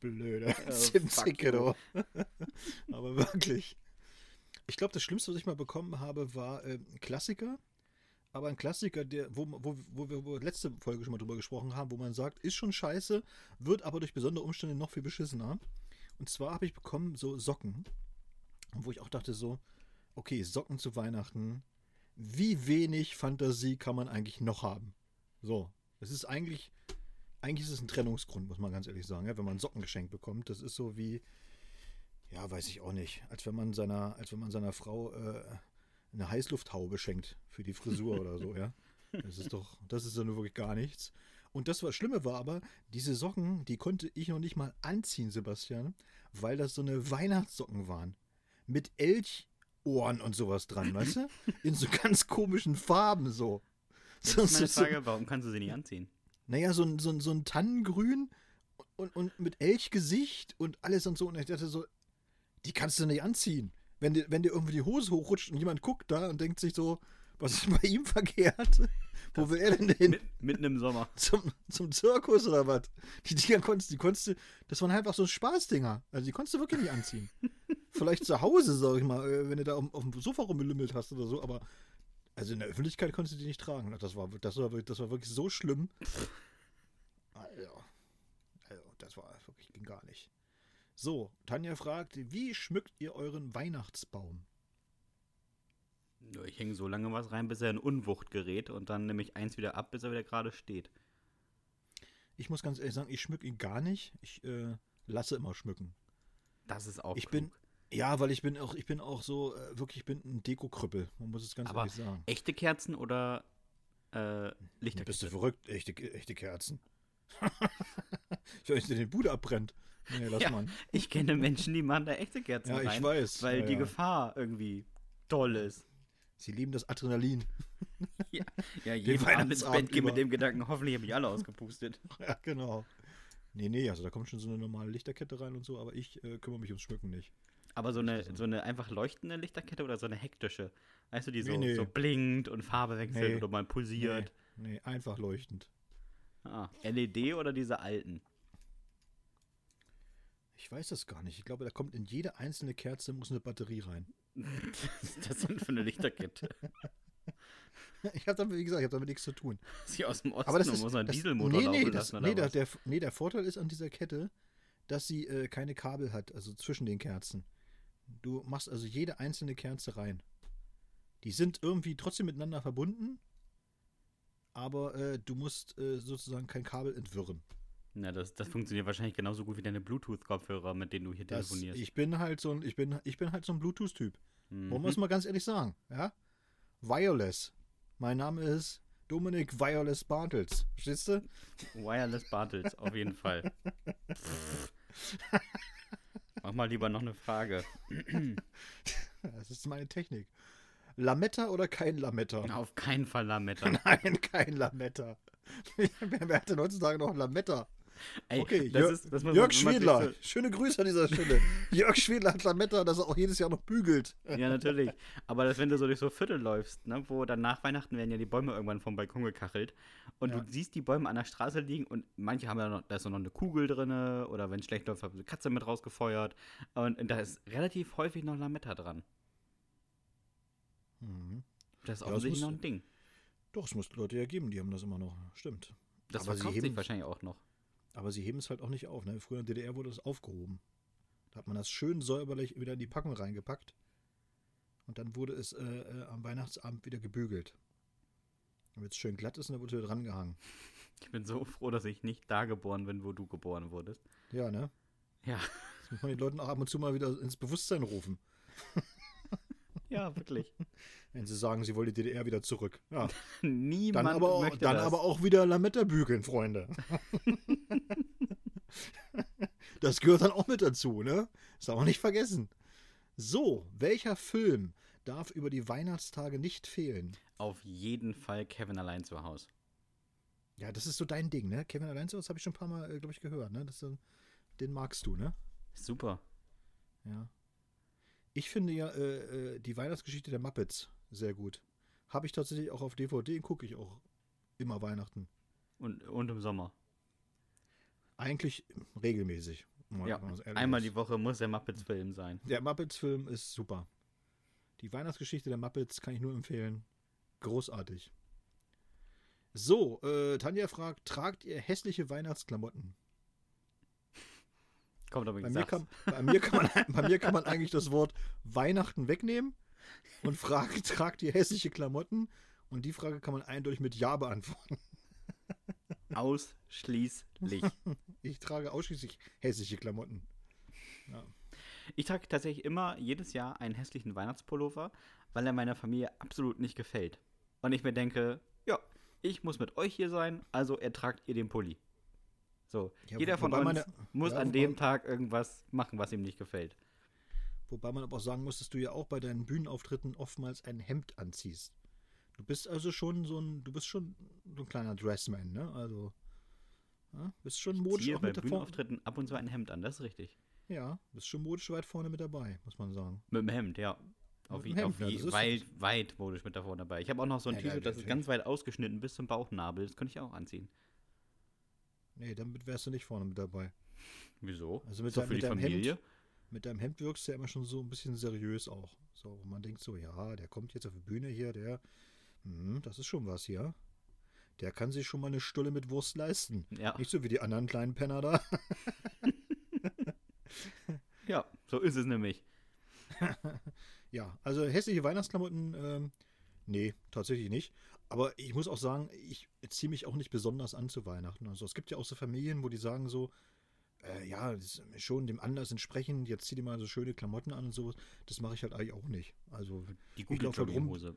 blöder Äh, Zimtzicke, fuck du. Aber wirklich. Ich glaube, das Schlimmste, was ich mal bekommen habe, war äh, ein Klassiker. Aber ein Klassiker, der, wo, wo, wo wir wo wir letzte Folge schon mal drüber gesprochen haben, wo man sagt, ist schon scheiße, wird aber durch besondere Umstände noch viel beschissener. Und zwar habe ich bekommen so Socken, wo ich auch dachte so, okay, Socken zu Weihnachten, wie wenig Fantasie kann man eigentlich noch haben? So, es ist eigentlich, eigentlich ist es ein Trennungsgrund, muss man ganz ehrlich sagen, ja, wenn man Socken geschenkt bekommt. Das ist so wie, ja, weiß ich auch nicht, als wenn man seiner, als wenn man seiner Frau äh, eine Heißlufthaube schenkt für die Frisur oder so, ja. Das ist doch, das ist ja nur wirklich gar nichts. Und das, was Schlimme war aber, diese Socken, die konnte ich noch nicht mal anziehen, Sebastian, weil das so eine Weihnachtssocken waren. Mit Elchohren und sowas dran, weißt du? In so ganz komischen Farben so. Jetzt ist meine Frage, warum kannst du sie nicht anziehen? naja, so ein, so ein, so ein Tannengrün und, und mit Elchgesicht und alles und so. Und ich dachte so, die kannst du nicht anziehen. Wenn dir, wenn dir irgendwie die Hose hochrutscht und jemand guckt da und denkt sich so, was ist bei ihm verkehrt? Wo will er denn hin? Mit, mitten im Sommer. Zum, zum Zirkus oder was? Die Dinger konntest, die konntest du, das waren einfach so Spaßdinger. Also die konntest du wirklich nicht anziehen. Vielleicht zu Hause, sag ich mal, äh, wenn du da auf, auf dem Sofa rumgelümmelt hast oder so, aber also in der Öffentlichkeit konntest du die nicht tragen. Das war, das war, wirklich- das war wirklich so schlimm. Also, also, das war wirklich ging gar nicht. So, Tanja fragt, wie schmückt ihr euren Weihnachtsbaum? Ich hänge so lange was rein, bis er in Unwucht gerät und dann nehme ich eins wieder ab, bis er wieder gerade steht. Ich muss ganz ehrlich sagen, ich schmück ihn gar nicht. Ich äh, lasse immer schmücken. Das ist auch Ich klug. bin, ja, weil ich bin auch, ich bin auch so, äh, wirklich, ich bin ein Dekokrüppel. Man muss es ganz Aber ehrlich sagen. echte Kerzen oder äh, Bist du verrückt? Echte, echte Kerzen. ich weiß nicht, den Bude abbrennt. Nee, lass Ja, mal. Ich kenne Menschen, die machen da echte Kerzen Ja, ich rein, weiß. weil ja, die ja. Gefahr irgendwie toll ist. Sie lieben das Adrenalin. Ja, jeden Abend ins Bett gehen mit dem Gedanken, hoffentlich habe ich alle ausgepustet. ja, genau. Nee, nee, also da kommt schon so eine normale Lichterkette rein und so, aber ich äh, kümmere mich ums Schmücken nicht. Aber so eine, so eine einfach leuchtende Lichterkette oder so eine hektische? Weißt du, die so, Nee, nee. so blinkt und Farbe wechselt Nee. oder mal pulsiert. Nee, nee, einfach leuchtend. Ah, LED oder diese alten? Ich weiß das gar nicht. Ich glaube, da kommt in jede einzelne Kerze muss eine Batterie rein. Das denn für eine Lichterkette? Ich habe damit, wie gesagt, ich habe damit nichts zu tun. Hier aus dem Osten Aber das ist, muss das, Dieselmotor nee, nee, laufen das, lassen nee, der, was? der, nee, der Vorteil ist an dieser Kette, dass sie äh, keine Kabel hat, also zwischen den Kerzen. Du machst also jede einzelne Kerze rein. Die sind irgendwie trotzdem miteinander verbunden, aber äh, du musst äh, sozusagen kein Kabel entwirren. Na, das, das funktioniert wahrscheinlich genauso gut wie deine Bluetooth-Kopfhörer, mit denen du hier Das, telefonierst. ich bin halt so ein, ich bin, ich bin halt so ein Bluetooth-Typ. Mhm. Wollen wir es mal ganz ehrlich sagen, ja? Wireless. Mein Name ist Dominik Wireless Bartels. Verstehst du? Wireless Bartels, auf jeden Fall. Mach mal lieber noch eine Frage. Das ist meine Technik. Lametta oder kein Lametta? Auf keinen Fall Lametta. Nein, kein Lametta. wer, wer hat denn heutzutage noch Lametta? Ey, Okay, das Jörg, ist, das Jörg sich Schwedler. Schöne Grüße an dieser Stelle. Jörg Schwedler hat Lametta, dass er auch jedes Jahr noch bügelt. So, ja, natürlich. Aber das, wenn du so durch so Viertel läufst, ne, wo dann nach Weihnachten werden ja die Bäume irgendwann vom Balkon gekachelt und Ja. du siehst die Bäume an der Straße liegen und manche haben ja noch, da ist noch eine Kugel drin oder wenn es schlecht läuft, haben sie eine Katze mit rausgefeuert und, da ist relativ häufig noch Lametta dran. Mhm. Das ist Ja, offensichtlich noch ein Ding. Doch, es muss Leute ja geben, die haben das immer noch. Stimmt. Das Aber verkauft sich heben- wahrscheinlich auch noch. Aber sie heben es halt auch nicht auf. Ne? Früher in der DDR wurde es aufgehoben. Da hat man das schön säuberlich wieder in die Packung reingepackt. Und dann wurde es äh, äh, am Weihnachtsabend wieder gebügelt. Damit es schön glatt ist und dann wurde es wieder dran gehangen. Ich bin so froh, dass ich nicht da geboren bin, wo du geboren wurdest. Ja, ne? Ja. Das muss man den Leuten auch ab und zu mal wieder ins Bewusstsein rufen. Ja, wirklich. Wenn sie sagen, sie wollen die DDR wieder zurück. Ja. Niemand Dann, aber, auch, möchte dann das. aber auch wieder Lametta bügeln, Freunde. das gehört dann auch mit dazu, ne? Ist auch nicht vergessen. So, welcher Film darf über die Weihnachtstage nicht fehlen? Auf jeden Fall Kevin allein zu Hause. Ja, das ist so dein Ding, ne? Kevin allein zu Hause habe ich schon ein paar Mal, glaube ich, gehört, ne? Das, den magst du, ne? Super. Ja. Ich finde ja äh, äh, die Weihnachtsgeschichte der Muppets sehr gut. Habe ich tatsächlich auch auf DVD, gucke ich auch immer Weihnachten. Und, und im Sommer. Eigentlich regelmäßig. Ja, einmal ist. die Woche muss der Muppets-Film sein. Der Muppets-Film ist super. Die Weihnachtsgeschichte der Muppets kann ich nur empfehlen. Großartig. So, äh, Tanja fragt, tragt ihr hässliche Weihnachtsklamotten? Kommt aber Bei mir, kann, bei, mir kann man, bei mir kann man eigentlich das Wort Weihnachten wegnehmen und fragt, tragt ihr hässliche Klamotten? Und die Frage kann man eindeutig mit Ja beantworten. Ausschließlich. Ich trage ausschließlich hässliche Klamotten. Ich trage tatsächlich immer jedes Jahr einen hässlichen Weihnachtspullover, weil er meiner Familie absolut nicht gefällt. Und ich mir denke, ja, ich muss mit euch hier sein, also ertragt ihr den Pulli. So, Ja, jeder von uns meine- muss ja, an dem Tag irgendwas machen, was ihm nicht gefällt. Wobei man aber auch sagen muss, dass du ja auch bei deinen Bühnenauftritten oftmals ein Hemd anziehst. Du bist also schon so ein, du bist schon so ein kleiner Dressman, ne? Also, ja, bist schon modisch Ziehe auch bei mit. Bühnenauftritten ab und zu ein Hemd an, das ist richtig. Ja, bist schon modisch weit vorne mit dabei, muss man sagen. Mit dem Hemd, ja. Auf, wie- Hemd, auf wie weit, weit modisch mit davor dabei. Ich habe auch noch so ein Ja, T-Shirt, das ist ganz weit ausgeschnitten bis zum Bauchnabel. Das könnte ich auch anziehen. Nee, damit wärst du nicht vorne mit dabei. Wieso? Also mit dein- für mit deinem Familie? Hemd? Mit deinem Hemd wirkst du ja immer schon so ein bisschen seriös auch. So, man denkt so, ja, der kommt jetzt auf die Bühne hier, der, hm, das ist schon was hier. Der kann sich schon mal eine Stulle mit Wurst leisten. Ja. Nicht so wie die anderen kleinen Penner da. ja, so ist es nämlich. Ja, also hässliche Weihnachtsklamotten, ähm, nee, tatsächlich nicht. Aber ich muss auch sagen, ich ziehe mich auch nicht besonders an zu Weihnachten. Also es gibt ja auch so Familien, wo die sagen so, äh, ja, schon dem Anlass entsprechend, jetzt zieh dir mal so schöne Klamotten an und sowas. Das mache ich halt eigentlich auch nicht. Also, Die Ich gute lauf halt rum. Jogginghose.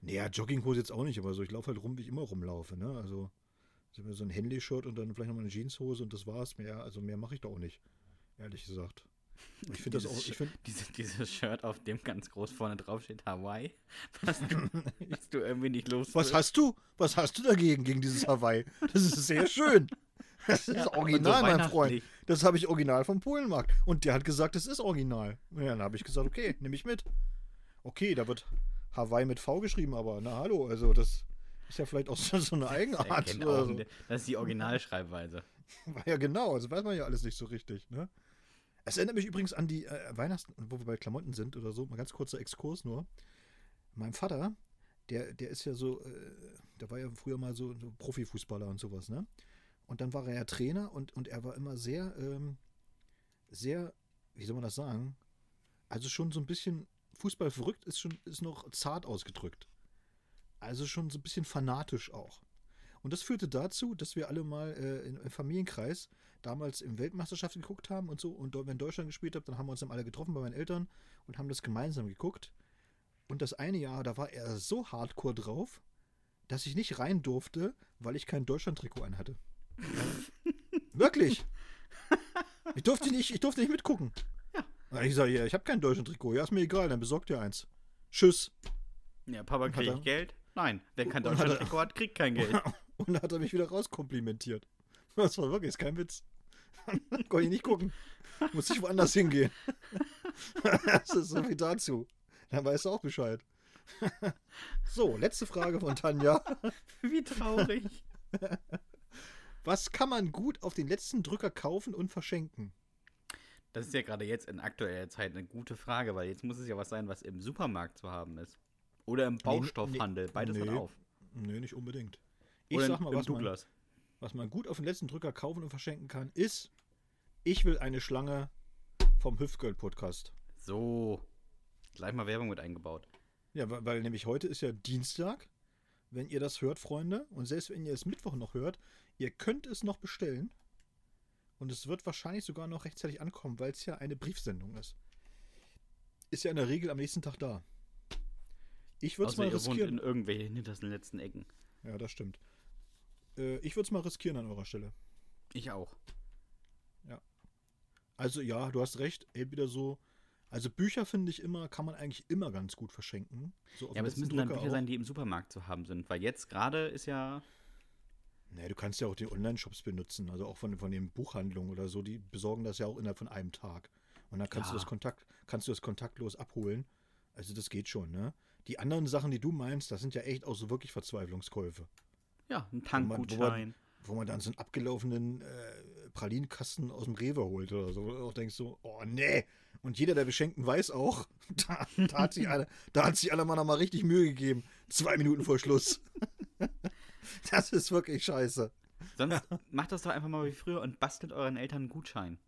naja, Jogginghose jetzt auch nicht, aber so, ich laufe halt rum, wie ich immer rumlaufe, ne? Also, so ein Henley-Shirt und dann vielleicht noch mal eine Jeanshose und das war's. Mehr, also mehr mache ich da auch nicht. Ehrlich gesagt. Ich finde das auch, Dieses ich finde, Diese, dieses Shirt, auf dem ganz groß vorne drauf steht Hawaii, was du, was du irgendwie nicht los Was hast du? Was hast du dagegen, gegen dieses Hawaii? Das ist sehr schön. Das ist Ja, und original, so mein Freund. Das habe ich original vom Polenmarkt. Und der hat gesagt, das ist original. Ja, dann habe ich gesagt, okay, nehme ich mit. Okay, da wird Hawaii mit V geschrieben, aber na hallo, also das ist ja vielleicht auch so, so eine Eigenart. auch, so. ne- Das ist die Originalschreibweise. Ja, genau, also weiß man ja alles nicht so richtig, ne? Es erinnert mich übrigens an die äh, Weihnachten, wo wir bei Klamotten sind oder so, mal ganz kurzer Exkurs nur. Mein Vater, der, der ist ja so, äh, der war ja früher mal so, so Profifußballer und sowas, ne? Und dann war er ja Trainer und, und er war immer sehr, ähm, sehr, wie soll man das sagen? Also schon so ein bisschen, Fußball verrückt ist schon, ist noch zart ausgedrückt. Also schon so ein bisschen fanatisch auch. Und das führte dazu, dass wir alle mal äh, im Familienkreis damals im Weltmeisterschaft geguckt haben und so. Und wenn Deutschland gespielt hat, dann haben wir uns dann alle getroffen bei meinen Eltern und haben das gemeinsam geguckt. Und das eine Jahr, da war er so hardcore drauf, dass ich nicht rein durfte, weil ich kein Deutschland-Trikot anhatte. Wirklich. Ich durfte nicht, ich durfte nicht mitgucken. Ja. Ich sage, ja, ich habe kein Deutschland-Trikot. Ja, ist mir egal, dann besorgt ihr eins. Tschüss. Ja, Papa, Hat krieg ich Geld? Nein. Wer kein Deutschland-Trikot hat, kriegt kein Geld. Und dann hat er mich wieder rauskomplimentiert. Das war wirklich, ist kein Witz. Konnte ich nicht gucken. Muss ich woanders hingehen. Das ist so viel dazu. Dann weißt du auch Bescheid. So, letzte Frage von Tanja. Wie traurig. Was kann man gut auf den letzten Drücker kaufen und verschenken? Das ist ja gerade jetzt in aktueller Zeit eine gute Frage, weil jetzt muss es ja was sein, was im Supermarkt zu haben ist. Oder im Baustoffhandel. nee, Beides nee. hat auf. Nö, nicht unbedingt. Ich Oder sag mal, im was man, Douglas. Was man gut auf den letzten Drücker kaufen und verschenken kann, ist, ich will eine Schlange vom Hüftgirl-Podcast. So. Gleich mal Werbung mit eingebaut. Ja, weil, weil nämlich heute ist ja Dienstag, wenn ihr das hört, Freunde. Und selbst wenn ihr es Mittwoch noch hört, ihr könnt es noch bestellen. Und es wird wahrscheinlich sogar noch rechtzeitig ankommen, weil es ja eine Briefsendung ist. Ist ja in der Regel am nächsten Tag da. Ich würde es mal riskieren. in irgendwelchen hintersten letzten Ecken. Ja, das stimmt. Äh, ich würde es mal riskieren an eurer Stelle. Ich auch. Also ja, du hast recht. Entweder so. Also Bücher finde ich immer, kann man eigentlich immer ganz gut verschenken. So Ja, aber es müssen dann Drücker Bücher auch. sein, die im Supermarkt zu haben sind. Weil jetzt gerade ist ja. Nee, du kannst ja auch die Online-Shops benutzen, also auch von, von den Buchhandlungen oder so, die besorgen das ja auch innerhalb von einem Tag. Und dann kannst du Ja. das Kontakt, kannst du das kontaktlos abholen. Also das geht schon, ne? Die anderen Sachen, die du meinst, das sind ja echt auch so wirklich Verzweiflungskäufe. Ja, ein wo Tankgutschein. Wo man dann so einen abgelaufenen äh, Pralinenkasten aus dem Rewe holt oder so. Du auch denkst so, oh nee. Und jeder, der beschenken weiß auch, da, da hat sich alle, da hat sich alle mal noch mal richtig Mühe gegeben. Zwei Minuten vor Schluss. das ist wirklich scheiße. Sonst macht das doch einfach mal wie früher und bastelt euren Eltern einen Gutschein.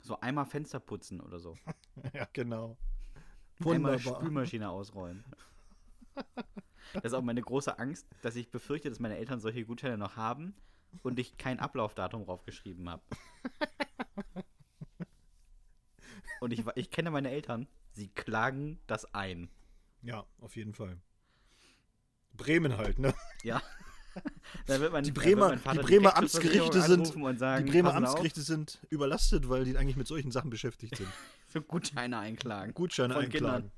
So einmal Fenster putzen oder so. Ja, genau. Einmal Wunderbar. Spülmaschine ausräumen. Das ist auch meine große Angst, dass ich befürchte, dass meine Eltern solche Gutscheine noch haben und ich kein Ablaufdatum draufgeschrieben habe. Und ich, ich kenne meine Eltern, sie klagen das ein. Ja, auf jeden Fall. Bremen halt, ne? Ja. Mein, Die Bremer- die Bremer Amtsgerichte sind- sagen, Die Bremer auf, Amtsgerichte sind überlastet, weil die eigentlich mit solchen Sachen beschäftigt sind. Für Gutscheine einklagen. Gutscheine Von einklagen.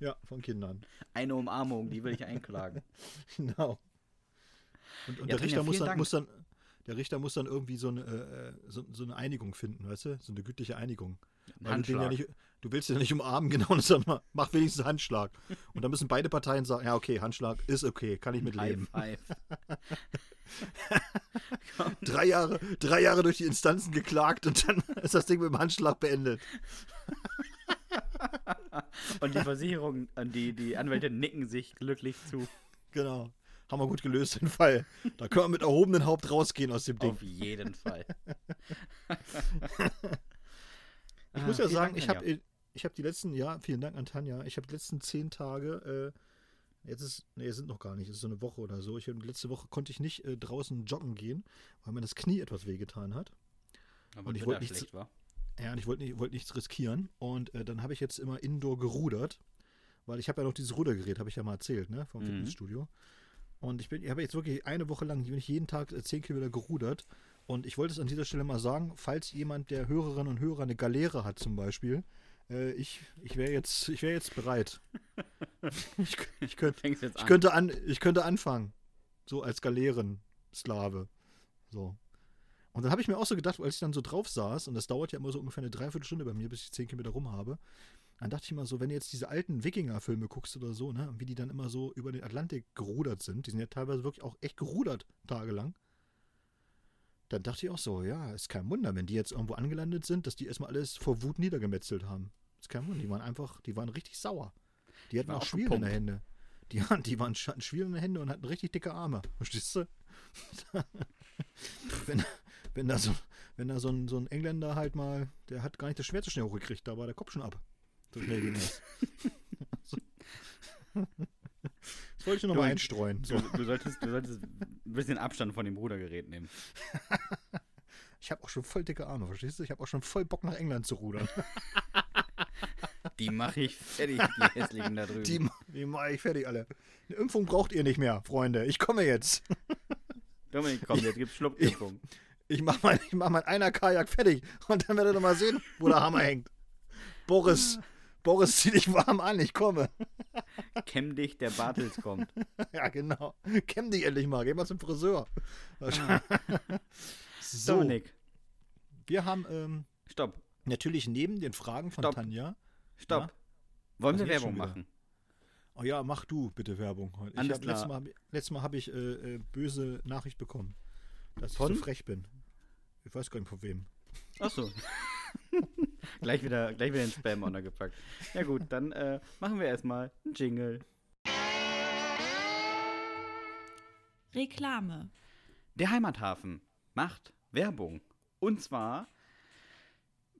Ja, von Kindern. Eine Umarmung, die will ich einklagen. Genau. Und, und Ja, der Richter muss dann, muss dann, der Richter muss dann irgendwie so eine, äh, so, so eine Einigung finden, weißt du? So eine gütliche Einigung. Weil du, ja nicht, du willst den ja nicht umarmen, genau, und mach wenigstens Handschlag. Und dann müssen beide Parteien sagen, ja, okay, Handschlag ist okay, kann ich mit High leben. five. Drei Jahre, drei Jahre durch die Instanzen geklagt und dann ist das Ding mit dem Handschlag beendet. Und die Versicherung die, die Anwälte nicken sich glücklich zu. Genau. Haben wir gut gelöst, den Fall. Da können wir mit erhobenem Haupt rausgehen aus dem Ding. Auf jeden Fall. Ich Ah, muss ja vielen sagen, Dank, ich habe Tanja. ich hab die letzten, ja, vielen Dank an Tanja. Ich habe die letzten zehn Tage, äh, jetzt ist, nee, es sind noch gar nicht, es ist so eine Woche oder so. Ich letzte Woche konnte ich nicht äh, draußen joggen gehen, weil mir das Knie etwas wehgetan hat. Aber und ich wollte nicht schlecht war. Ja, und ich wollte nicht, wollte nichts riskieren. Und äh, dann habe ich jetzt immer indoor gerudert, weil ich habe ja noch dieses Rudergerät, habe ich ja mal erzählt, ne, vom Mhm. Fitnessstudio. Und ich bin, ich habe jetzt wirklich eine Woche lang, bin ich jeden Tag äh, 10 Kilometer gerudert. Und ich wollte es an dieser Stelle mal sagen, falls jemand der Hörerinnen und Hörer eine Galeere hat zum Beispiel, äh, ich, ich wäre jetzt, ich wäre jetzt bereit. ich, ich, könnt, ich, könnte an, ich könnte anfangen. So als Galeeren-Sklave. So. Und dann habe ich mir auch so gedacht, als ich dann so drauf saß, und das dauert ja immer so ungefähr eine Dreiviertelstunde bei mir, bis ich 10 Kilometer rum habe, dann dachte ich mal so, wenn du jetzt diese alten Wikinger-Filme guckst oder so, ne, wie die dann immer so über den Atlantik gerudert sind, die sind ja teilweise wirklich auch echt gerudert tagelang, dann dachte ich auch so, ja, ist kein Wunder, wenn die jetzt irgendwo angelandet sind, dass die erstmal alles vor Wut niedergemetzelt haben. Ist kein Wunder, die waren einfach, die waren richtig sauer. Die hatten War auch Schwielen in den Händen. Die, hatten- die waren, hatten Schwielen in den Händen und hatten richtig dicke Arme. Verstehst du? wenn, wenn da, so, wenn da so, ein, so ein Engländer halt mal, der hat gar nicht das Schwert so schnell hochgekriegt, da war der Kopf schon ab. So schnell ging das. das wollte ich nur noch Du, mal einstreuen. Du, So. du, solltest, du solltest ein bisschen Abstand von dem Rudergerät nehmen. Ich habe auch schon voll dicke Arme, verstehst du? Ich habe auch schon voll Bock nach England zu rudern. Die mache ich fertig, die hässlichen da drüben. Die, die mache ich fertig alle. Eine Impfung braucht ihr nicht mehr, Freunde. Ich komme jetzt. Dominik, komm, jetzt gibt's Schluckimpfung. Ich mache mein, ich mach mein einer Kajak fertig und dann werdet ihr mal sehen, wo der Hammer hängt. Boris, Boris, zieh dich warm an, ich komme. Kämm dich, der Bartels kommt. Ja, genau. Kämm dich endlich mal, geh mal zum Friseur. so, Dominik, wir haben ähm, stopp, natürlich neben den Fragen von Stopp. Tanja. stopp. Ja? Wollen wir Werbung machen? Oh ja, mach du bitte Werbung. Ich Alles hab, letztes. Mal, letztes Mal habe ich äh, äh, böse Nachricht bekommen, dass Von? ich so frech bin. Ich weiß gar nicht von wem. Achso. gleich, wieder, gleich wieder den Spam-Ordner gepackt. Ja gut, dann äh, machen wir erstmal einen Jingle. Reklame. Der Heimathafen macht Werbung. Und zwar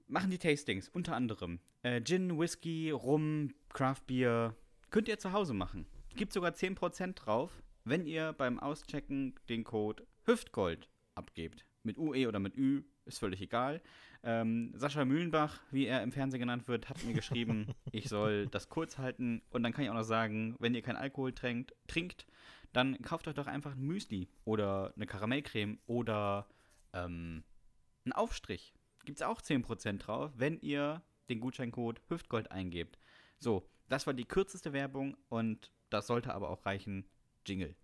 machen die Tastings unter anderem äh, Gin, Whisky, Rum, Craft Beer. Könnt ihr zu Hause machen. Gibt sogar 10% drauf, wenn ihr beim Auschecken den Code Hüftgold abgebt. Mit UE oder mit Ü, ist völlig egal. Ähm, Sascha Mühlenbach, wie er im Fernsehen genannt wird, hat mir geschrieben, ich soll das kurz halten. Und dann kann ich auch noch sagen, wenn ihr keinen Alkohol trinkt, trinkt dann kauft euch doch einfach ein Müsli oder eine Karamellcreme oder ähm, einen Aufstrich. Gibt es auch 10% drauf, wenn ihr den Gutscheincode Hüftgold eingebt. So, das war die kürzeste Werbung und das sollte aber auch reichen. Jingle.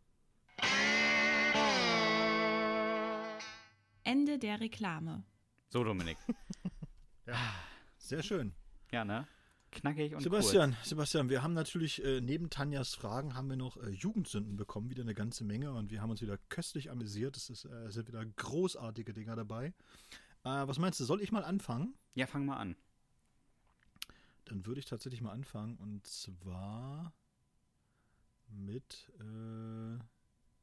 Ende der Reklame. So, Dominik. Sehr schön. ja, ne? Knackig und Sebastian, Sebastian, wir haben natürlich äh, neben Tanjas Fragen haben wir noch äh, Jugendsünden bekommen, wieder eine ganze Menge und wir haben uns wieder köstlich amüsiert. Es ist, äh, sind wieder großartige Dinger dabei. Äh, was meinst du, soll ich mal anfangen? kurz. Ja, fang mal an. Dann würde ich tatsächlich mal anfangen und zwar mit äh,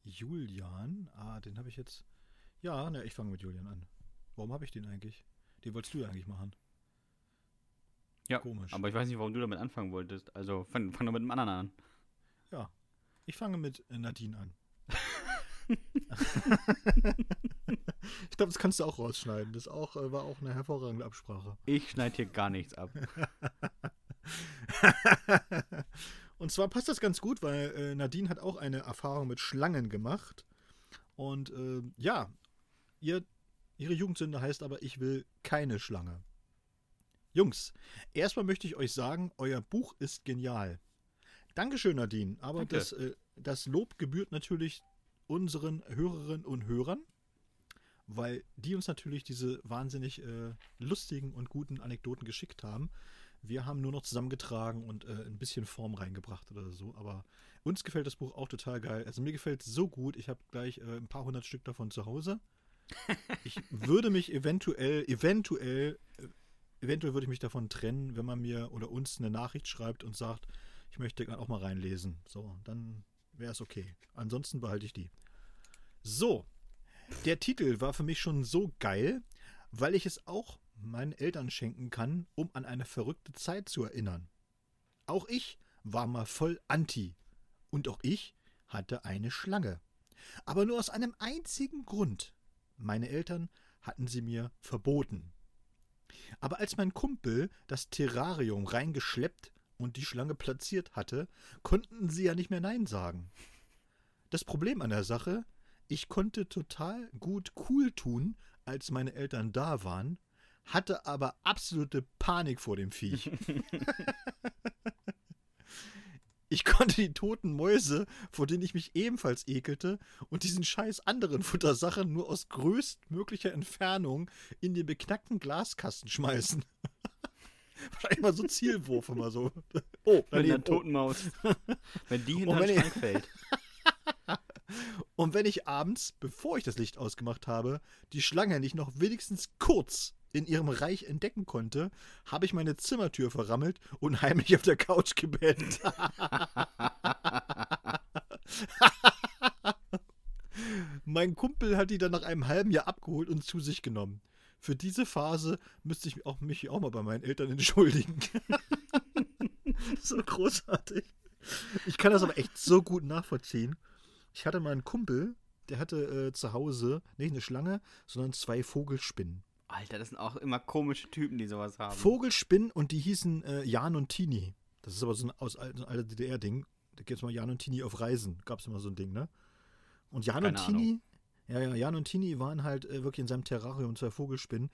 Julian. Ah, den habe ich jetzt. Ja, ne, ich fange mit Julian an. Warum habe ich den eigentlich? Den wolltest du ja eigentlich machen. Ja, Komisch. aber ich weiß nicht, warum du damit anfangen wolltest. Also fang, fang doch mit dem anderen an. Ja, ich fange mit äh, Nadine an. ich glaube, das kannst du auch rausschneiden. Das auch, äh, war auch eine hervorragende Absprache. Ich schneide hier gar nichts ab. Und zwar passt das ganz gut, weil äh, Nadine hat auch eine Erfahrung mit Schlangen gemacht. Und äh, ja, ihr, ihre Jugendsünde heißt aber, ich will keine Schlange. Jungs, erstmal möchte ich euch sagen, euer Buch ist genial. Dankeschön, Nadine. Aber Danke. das, äh, das Lob gebührt natürlich unseren Hörerinnen und Hörern, weil die uns natürlich diese wahnsinnig äh, lustigen und guten Anekdoten geschickt haben. Wir haben nur noch zusammengetragen und äh, ein bisschen Form reingebracht oder so. Aber uns gefällt das Buch auch total geil. Also mir gefällt es so gut. Ich habe gleich äh, ein paar hundert Stück davon zu Hause. Ich würde mich eventuell, eventuell, eventuell würde ich mich davon trennen, wenn man mir oder uns eine Nachricht schreibt und sagt, ich möchte auch mal reinlesen. So, dann wäre es okay. Ansonsten behalte ich die. So, der Titel war für mich schon so geil, weil ich es auch meinen Eltern schenken kann, um an eine verrückte Zeit zu erinnern. Auch ich war mal voll anti. Und auch ich hatte eine Schlange. Aber nur aus einem einzigen Grund. Meine Eltern hatten sie mir verboten. Aber als mein Kumpel das Terrarium reingeschleppt und die Schlange platziert hatte, konnten sie ja nicht mehr Nein sagen. Das Problem an der Sache, ich konnte total gut cool tun, als meine Eltern da waren, hatte aber absolute Panik vor dem Viech. Ich konnte die toten Mäuse, vor denen ich mich ebenfalls ekelte, und diesen scheiß anderen Futtersachen nur aus größtmöglicher Entfernung in den beknackten Glaskasten schmeißen. Wahrscheinlich mal so Zielwurf immer so. Oh, daneben, einer toten Maus. wenn die hinter den Schrank fällt. Und wenn ich abends, bevor ich das Licht ausgemacht habe, die Schlange nicht noch wenigstens kurz in ihrem Reich entdecken konnte, habe ich meine Zimmertür verrammelt und heimlich auf der Couch gebettet. mein Kumpel hat die dann nach einem halben Jahr abgeholt und zu sich genommen. Für diese Phase müsste ich auch, mich auch mal bei meinen Eltern entschuldigen. so großartig. Ich kann das aber echt so gut nachvollziehen. Ich hatte mal einen Kumpel, der hatte äh, zu Hause nicht eine Schlange, sondern zwei Vogelspinnen. Alter, das sind auch immer komische Typen, die sowas haben. Vogelspinnen und die hießen äh, Jan und Tini. Das ist aber so ein aus so ein alter DDR-Ding. Da gibt es mal Jan und Tini auf Reisen. Gab es immer so ein Ding, ne? Und Jan Keine und Tini, ja, ja, Jan und Tini waren halt äh, wirklich in seinem Terrarium zwei Vogelspinnen.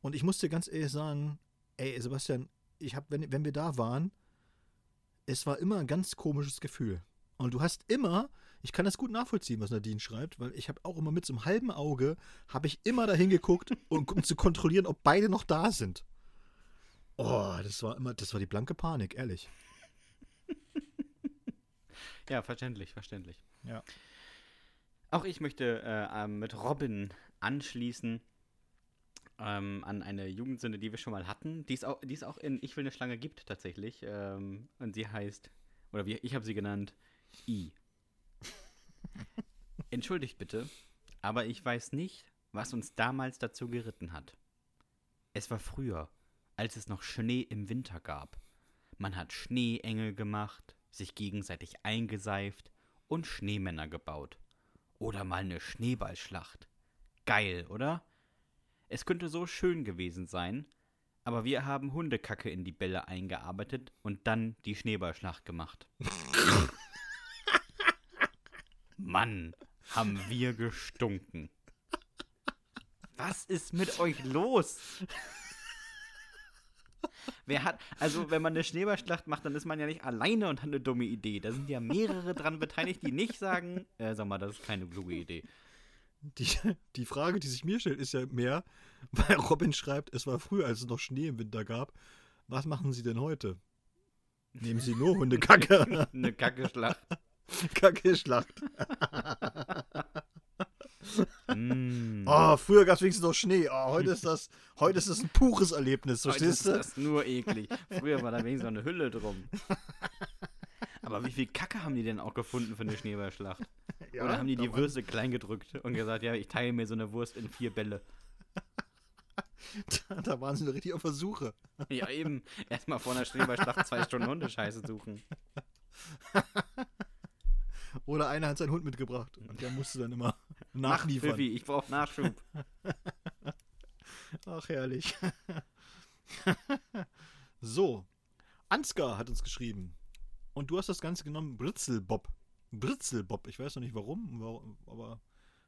Und ich muss dir ganz ehrlich sagen, ey, Sebastian, ich hab, wenn, wenn wir da waren, es war immer ein ganz komisches Gefühl. Und du hast immer, ich kann das gut nachvollziehen, was Nadine schreibt, weil ich habe auch immer mit so einem halben Auge, habe ich immer dahin geguckt, um, um zu kontrollieren, ob beide noch da sind. Oh, das war immer, das war die blanke Panik, ehrlich. Ja, verständlich, verständlich. Ja. Auch ich möchte äh, ähm, mit Robin anschließen ähm, an eine Jugendsünde, die wir schon mal hatten. Die ist auch, die ist auch in Ich will eine Schlange gibt tatsächlich. Ähm, und sie heißt, oder wie ich habe sie genannt, I. Entschuldigt bitte, aber ich weiß nicht, was uns damals dazu geritten hat. Es war früher, als es noch Schnee im Winter gab. Man hat Schneeengel gemacht, sich gegenseitig eingeseift und Schneemänner gebaut. Oder mal eine Schneeballschlacht. Geil, oder? Es könnte so schön gewesen sein, aber wir haben Hundekacke in die Bälle eingearbeitet und dann die Schneeballschlacht gemacht. Mann, haben wir gestunken. Was ist mit euch los? Wer hat, also wenn man eine Schneeballschlacht macht, dann ist man ja nicht alleine und hat eine dumme Idee. Da sind ja mehrere dran beteiligt, die nicht sagen, äh, sag mal, das ist keine kluge Idee. Die, die Frage, die sich mir stellt, ist ja mehr, weil Robin schreibt, es war früher, als es noch Schnee im Winter gab. Was machen Sie denn heute? Nehmen Sie nur Hundekacke. Eine Kackeschlacht. Kacke-Schlacht. Mm. Oh, früher gab es wenigstens noch Schnee. Oh, heute ist das, heute ist das ein pures Erlebnis, Heute verstehst ist du? das nur eklig. Früher war da wenigstens noch eine Hülle drum. Aber wie viel Kacke haben die denn auch gefunden für eine Schneeballschlacht? Ja, Oder haben die die da Würste klein gedrückt und gesagt, ja, ich teile mir so eine Wurst in vier Bälle? waren- Da waren sie noch richtig auf Versuche. Ja, eben. Erstmal vor einer Schneeballschlacht zwei Stunden Hundescheiße suchen. Oder einer hat seinen Hund mitgebracht und der musste dann immer Mach, nachliefern. Pfiffi, ich brauche Nachschub. Ach, herrlich. so, Ansgar hat uns geschrieben. Und du hast das Ganze genommen, Britzelbob. Britzelbob, ich weiß noch nicht warum, aber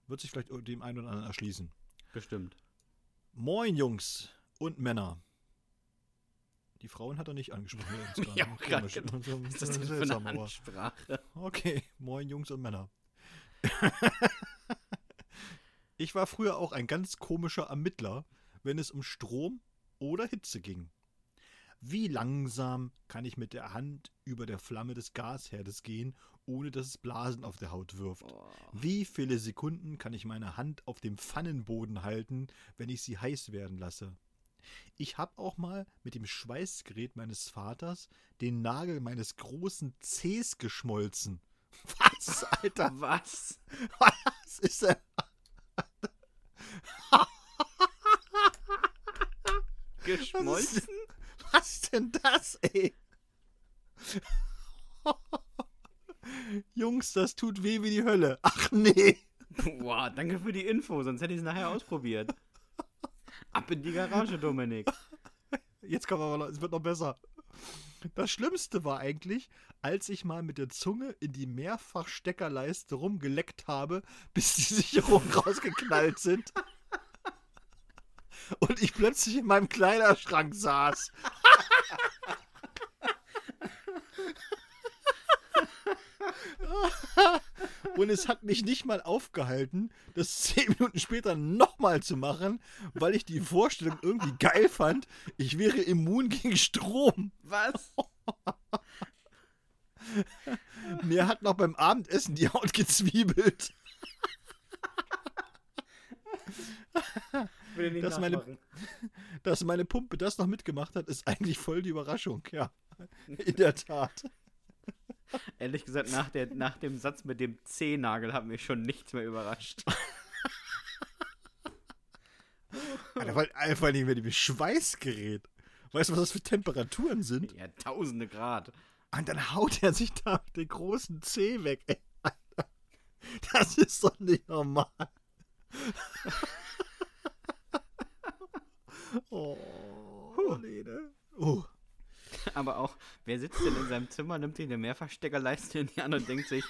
wird sich vielleicht dem einen oder anderen erschließen. Bestimmt. Moin, Jungs und Männer. Die Frauen hat er nicht angesprochen. Ja, auch grad Komisch. So- Was ist das denn für eine Ansprache? Okay, moin Jungs und Männer. ich war früher auch ein ganz komischer Ermittler, wenn es um Strom oder Hitze ging. Wie langsam kann ich mit der Hand über der Flamme des Gasherdes gehen, ohne dass es Blasen auf der Haut wirft? Oh. Wie viele Sekunden kann ich meine Hand auf dem Pfannenboden halten, wenn ich sie heiß werden lasse? Ich habe auch mal mit dem Schweißgerät meines Vaters den Nagel meines großen Zehs geschmolzen. Was, Alter? Was? Was ist denn? Geschmolzen? Was ist denn das, ey? Jungs, das tut weh wie die Hölle. Ach nee. Boah, danke für die Info, sonst hätte ich es nachher ausprobiert. Ab in die Garage, Dominik. Jetzt wir aber noch, es wird noch besser. Das Schlimmste war eigentlich, als ich mal mit der Zunge in die Mehrfachsteckerleiste rumgeleckt habe, bis die Sicherungen rausgeknallt sind. Und ich plötzlich in meinem Kleiderschrank saß. Und es hat mich nicht mal aufgehalten, das zehn Minuten später nochmal zu machen, weil ich die Vorstellung irgendwie geil fand, ich wäre immun gegen Strom. Was? Mir hat noch beim Abendessen die Haut gezwiebelt. Dass meine-. Dass meine Pumpe das noch mitgemacht hat, ist eigentlich voll die Überraschung. Ja, in der Tat. Ehrlich gesagt, nach, der, nach dem Satz mit dem C-Nagel hat mich schon nichts mehr überrascht. Alter, weil einfach nicht mehr die Schweißgerät. Weißt du, was das für Temperaturen sind? Ja, tausende Grad. Und dann haut er sich da den großen Zeh weg. Ey, Alter. Das ist doch nicht normal. oh, nee, ne? Oh. Aber auch, wer sitzt denn in seinem Zimmer, nimmt sich eine Mehrfachsteckerleiste in die Hand und denkt sich,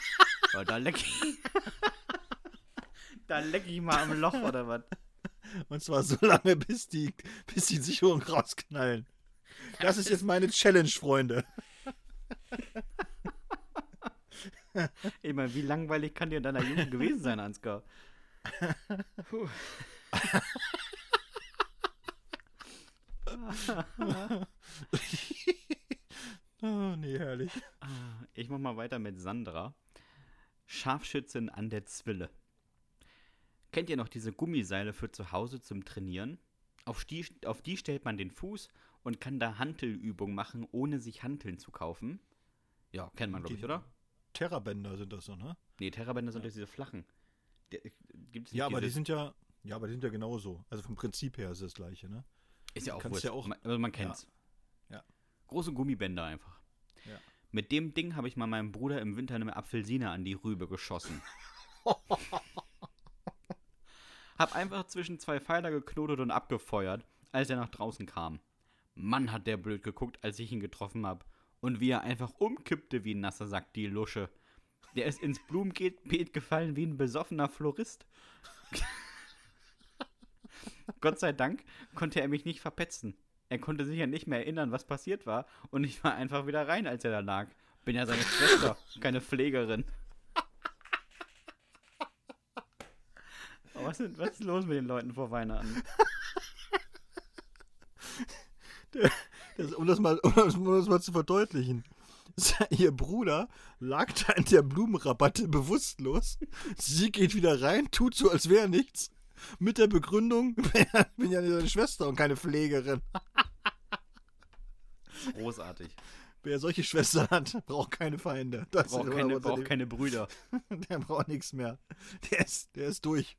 oh, da leck ich. da leck ich mal am Loch oder was? Und zwar so lange, bis die, bis die Sicherungen rausknallen. Das ist jetzt meine Challenge, Freunde. Ich meine, wie langweilig kann dir in deiner Jugend gewesen sein, Ansgar? Puh. Oh, nee, herrlich. Ich mach mal weiter mit Sandra. Scharfschützin an der Zwille. Kennt ihr noch diese Gummiseile für zu Hause zum Trainieren? Auf die, auf die stellt man den Fuß und kann da Hantelübungen machen, ohne sich Hanteln zu kaufen. Ja, kennt man, glaube ich, oder? Terrabänder sind das so, ne? Nee, Terrabänder sind doch diese flachen. Der, gibt's Ja, aber die sind ja, ja, aber die sind ja genauso. Also vom Prinzip her ist es das gleiche, ne? Ist ja auch kannst wurscht. ja auch- Man, also man kennt's. Ja. Große Gummibänder einfach. Ja. Mit dem Ding habe ich mal meinem Bruder im Winter eine Apfelsine an die Rübe geschossen. hab einfach zwischen zwei Pfeiler geknotet und abgefeuert, als er nach draußen kam. Mann, hat der blöd geguckt, als ich ihn getroffen hab. Und wie er einfach umkippte wie ein nasser Sack, die Lusche. Der ist ins Blumenbeet gefallen wie ein besoffener Florist. Gott sei Dank konnte er mich nicht verpetzen. Er konnte sich ja nicht mehr erinnern, was passiert war. Und ich war einfach wieder rein, als er da lag. Bin ja seine Schwester, keine Pflegerin. Was, ist, was ist los mit den Leuten vor Weihnachten? Das, um, das mal, um, das, um das mal zu verdeutlichen. Ihr Bruder lag da in der Blumenrabatte bewusstlos. Sie geht wieder rein, tut so, als wäre nichts. Mit der Begründung, ich bin ja nicht seine Schwester und keine Pflegerin. Großartig. Wer solche Schwestern hat, braucht keine Feinde. Das Braucht keine, braucht keine Brüder. Der braucht nichts mehr. Der ist, der ist durch.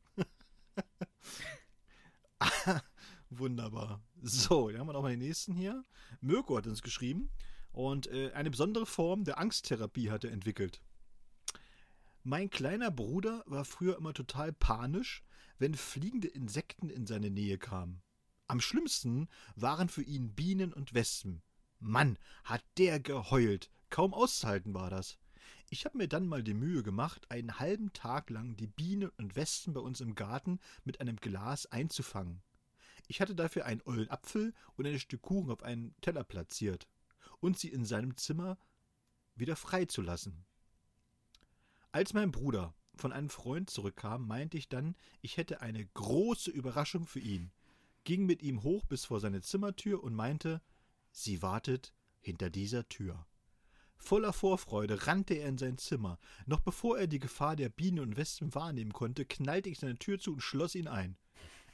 Wunderbar. So, dann haben wir noch mal den nächsten hier. Mirko hat uns geschrieben und äh, eine besondere Form der Angsttherapie hat er entwickelt. Mein kleiner Bruder war früher immer total panisch, wenn fliegende Insekten in seine Nähe kamen. Am schlimmsten waren für ihn Bienen und Wespen. Mann, hat der geheult. Kaum auszuhalten war das. Ich habe mir dann mal die Mühe gemacht, einen halben Tag lang die Bienen und Wespen bei uns im Garten mit einem Glas einzufangen. Ich hatte dafür einen ollen Apfel und ein Stück Kuchen auf einen Teller platziert und sie in seinem Zimmer wieder freizulassen. Als mein Bruder von einem Freund zurückkam, meinte ich dann, ich hätte eine große Überraschung für ihn, ging mit ihm hoch bis vor seine Zimmertür und meinte, sie wartet hinter dieser Tür. Voller Vorfreude rannte er in sein Zimmer. Noch bevor er die Gefahr der Bienen und Wespen wahrnehmen konnte, knallte ich seine Tür zu und schloss ihn ein.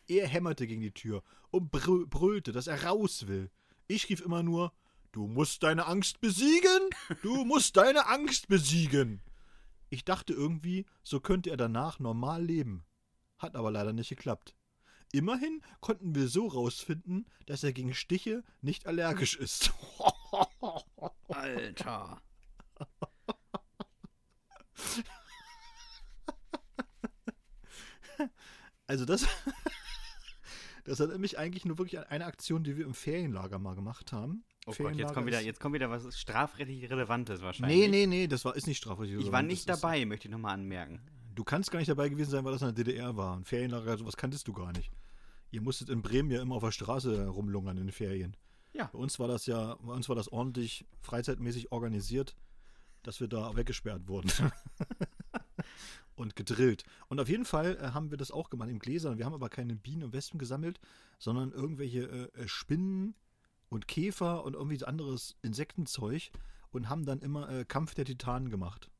Er hämmerte gegen die Tür und brü- brüllte, dass er raus will. Ich rief immer nur: Du musst deine Angst besiegen! Du musst deine Angst besiegen! Ich dachte irgendwie, so könnte er danach normal leben. Hat aber leider nicht geklappt. Immerhin konnten wir so rausfinden, dass er gegen Stiche nicht allergisch ist. Alter. Also das, das erinnert mich eigentlich nur wirklich an eine Aktion, die wir im Ferienlager mal gemacht haben. Oh Gott, jetzt kommt, wieder, jetzt kommt wieder was strafrechtlich Relevantes wahrscheinlich. Nee, nee, nee, das war, ist nicht strafrechtlich. Ich war relevant, nicht das dabei, möchte ich nochmal anmerken. Du kannst gar nicht dabei gewesen sein, weil das in der DDR war. Ein Ferienlager, sowas kanntest du gar nicht. Ihr musstet in Bremen ja immer auf der Straße rumlungern in den Ferien. Ja. Bei uns war das ja, bei uns war das ordentlich freizeitmäßig organisiert. dass wir da weggesperrt wurden. und gedrillt. Und auf jeden Fall äh, haben wir das auch gemacht im Gläsern. Wir haben aber keine Bienen und Wespen gesammelt, sondern irgendwelche äh, äh, Spinnen und Käfer und irgendwie so anderes Insektenzeug und haben dann immer äh, Kampf der Titanen gemacht.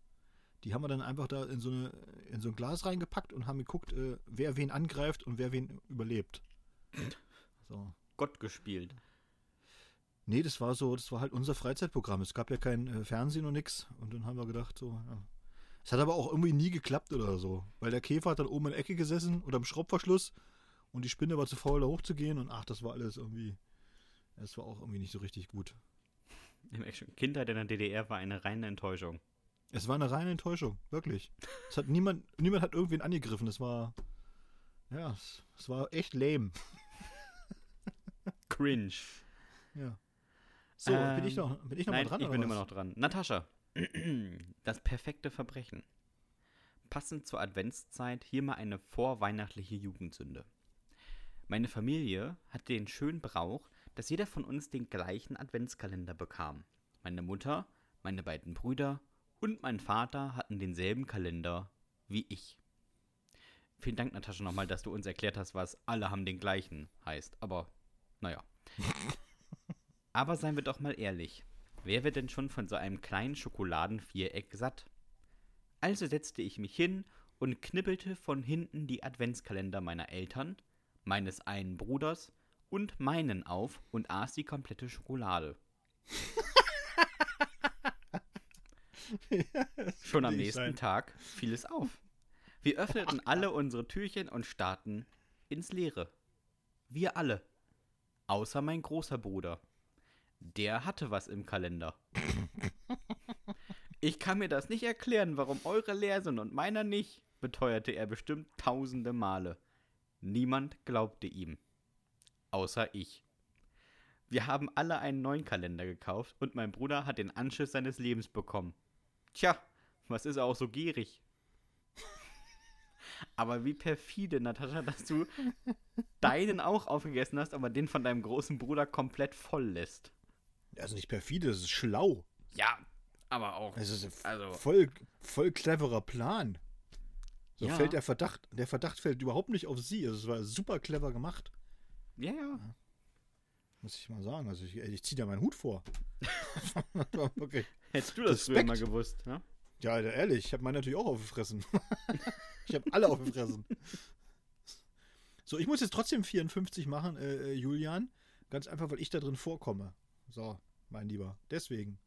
Die haben wir dann einfach da in so, eine, in so ein Glas reingepackt und haben geguckt, äh, wer wen angreift und wer wen überlebt. So. Gott gespielt. Nee, das war so, das war halt unser Freizeitprogramm. Es gab ja kein äh, Fernsehen und nix. Und dann haben wir gedacht, so, ja. Es hat aber auch irgendwie nie geklappt oder so. Weil der Käfer hat dann oben in der Ecke gesessen oder im Schraubverschluss und die Spinne war zu faul, da hochzugehen und ach, das war alles irgendwie. Es war auch irgendwie nicht so richtig gut. Kindheit in der DDR war eine reine Enttäuschung. Es war eine reine Enttäuschung, wirklich. Es hat niemand, niemand hat irgendwen angegriffen. Es war, ja, es, es war echt lame. Cringe. Ja. So, ähm, bin ich noch, bin ich noch nein, mal dran? Ich bin was? immer noch dran. Natascha. Das perfekte Verbrechen. Passend zur Adventszeit hier mal eine vorweihnachtliche Jugendsünde. Meine Familie hat den schönen Brauch, dass jeder von uns den gleichen Adventskalender bekam. Meine Mutter, meine beiden Brüder und mein Vater hatten denselben Kalender wie ich. Vielen Dank, Natascha, nochmal, dass du uns erklärt hast, was alle haben den gleichen heißt. Aber, naja. Aber seien wir doch mal ehrlich. Wer wird denn schon von so einem kleinen Schokoladenviereck satt? Also setzte ich mich hin und knibbelte von hinten die Adventskalender meiner Eltern, meines einen Bruders und meinen auf und aß die komplette Schokolade. ja, Schon am nächsten sein. Tag fiel es auf. Wir öffneten alle unsere Türchen und starrten ins Leere. Wir alle. Außer mein großer Bruder. Der hatte was im Kalender. Ich kann mir das nicht erklären, warum eure leer sind und meiner nicht, beteuerte er bestimmt tausende Male. Niemand glaubte ihm. Außer ich. Wir haben alle einen neuen Kalender gekauft und mein Bruder hat den Anschiss seines Lebens bekommen. Tja, was ist er auch so gierig? Aber wie perfide, Natascha, dass du deinen auch aufgegessen hast, aber den von deinem großen Bruder komplett voll lässt. Also nicht perfide, das ist schlau. Ja, aber auch. Es ist also, voll, voll cleverer Plan. So ja. fällt der Verdacht, der Verdacht fällt überhaupt nicht auf sie. Also es war super clever gemacht. Ja, ja. Muss ich mal sagen. Also ich, ich ziehe da meinen Hut vor. okay. Hättest du das Respekt. früher mal gewusst, ne? Ja, ehrlich, ich habe meinen natürlich auch aufgefressen. ich habe alle aufgefressen. So, ich muss jetzt trotzdem 54 machen, äh, äh, Julian. Ganz einfach, weil ich da drin vorkomme. So, mein Lieber. Deswegen.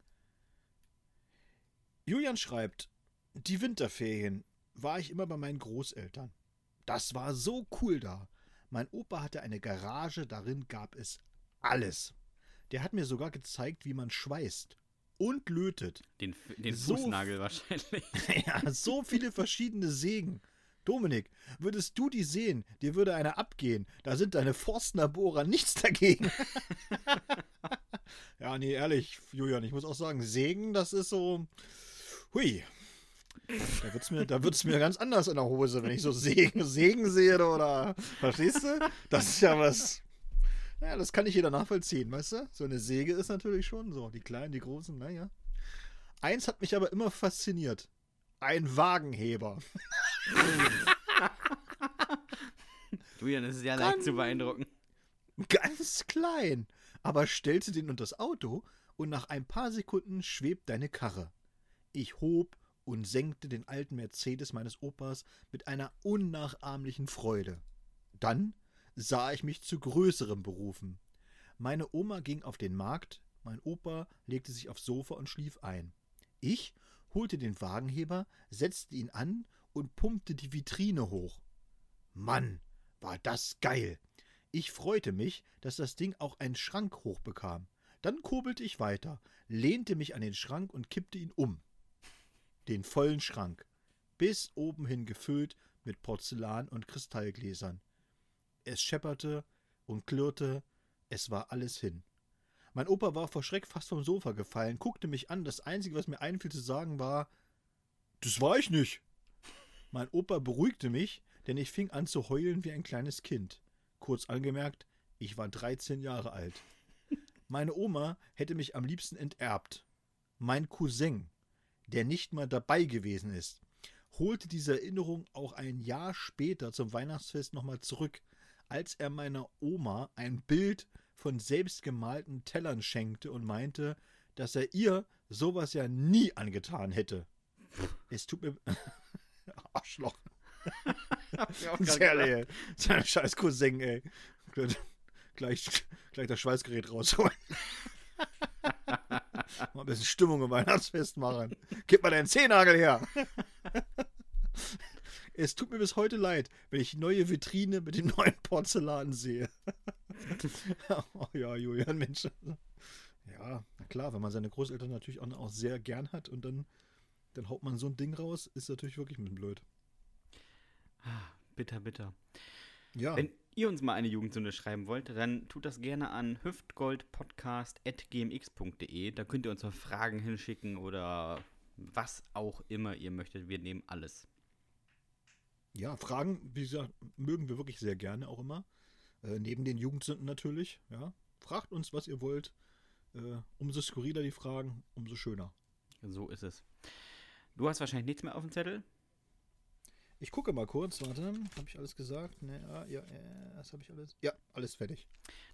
Julian schreibt, die Winterferien war ich immer bei meinen Großeltern. Das war so cool da. Mein Opa hatte eine Garage, darin gab es alles. Der hat mir sogar gezeigt, wie man schweißt und lötet. Den, den so, Fußnagel wahrscheinlich. ja, so viele verschiedene Sägen. Dominik, würdest du die sehen, dir würde einer abgehen. Da sind deine Forstnerbohrer nichts dagegen. ja, nee, ehrlich, Julian, ich muss auch sagen, Sägen, das ist so. Hui. Da wird es mir, mir ganz anders in der Hose, wenn ich so Sägen, Sägen sehe oder. Verstehst du? Das ist ja was. Ja, das kann nicht jeder nachvollziehen, weißt du? So eine Säge ist natürlich schon so. Die kleinen, die großen, naja. Eins hat mich aber immer fasziniert. Ein Wagenheber. Julian, das ist ja leicht zu beeindrucken. Ganz klein. Aber stellst du den unter das Auto und nach ein paar Sekunden schwebt deine Karre. Ich hob und senkte den alten Mercedes meines Opas mit einer unnachahmlichen Freude. Dann sah ich mich zu größerem berufen. Meine Oma ging auf den Markt, mein Opa legte sich aufs Sofa und schlief ein. Ich holte den Wagenheber, setzte ihn an und pumpte die Vitrine hoch. Mann, war das geil! Ich freute mich, dass das Ding auch einen Schrank hochbekam. Dann kurbelte ich weiter, lehnte mich an den Schrank und kippte ihn um. Den vollen Schrank, bis oben hin gefüllt mit Porzellan und Kristallgläsern. Es schepperte und klirrte, es war alles hin. Mein Opa war vor Schreck fast vom Sofa gefallen, guckte mich an. Das Einzige, was mir einfiel zu sagen, war: Das war ich nicht. Mein Opa beruhigte mich, denn ich fing an zu heulen wie ein kleines Kind. Kurz angemerkt, ich war 13 Jahre alt. Meine Oma hätte mich am liebsten enterbt. Mein Cousin, der nicht mal dabei gewesen ist, holte diese Erinnerung auch ein Jahr später zum Weihnachtsfest nochmal zurück, als er meiner Oma ein Bild von selbstgemalten Tellern schenkte und meinte, dass er ihr sowas ja nie angetan hätte. Es tut mir. Arschloch. Sehr. Sein scheiß Cousin, ey. Gleich, gleich das Schweißgerät rausholen. Mal ein bisschen Stimmung im Weihnachtsfest machen. Gib mal deinen Zehennagel her. es tut mir bis heute leid, wenn ich die neue Vitrine mit dem neuen Porzellan sehe. oh ja, Julian, Mensch. Ja, na klar, wenn man seine Großeltern natürlich auch, auch sehr gern hat und dann, dann haut man so ein Ding raus, ist natürlich wirklich ein bisschen blöd. Ah, bitter, bitter. Ja. Wenn ihr uns mal eine Jugendsünde schreiben wollt, dann tut das gerne an hüftgoldpodcast.gmx.de. Da könnt ihr uns mal Fragen hinschicken oder was auch immer ihr möchtet. Wir nehmen alles. Ja, Fragen, wie gesagt, mögen wir wirklich sehr gerne auch immer. Äh, neben den Jugendsünden natürlich. Ja. Fragt uns, was ihr wollt. Äh, umso skurriler die Fragen, umso schöner. So ist es. Du hast wahrscheinlich nichts mehr auf dem Zettel. Ich gucke mal kurz, warte, habe ich alles gesagt? Ne, ja, ja, ja, das habe ich alles. Ja, alles fertig.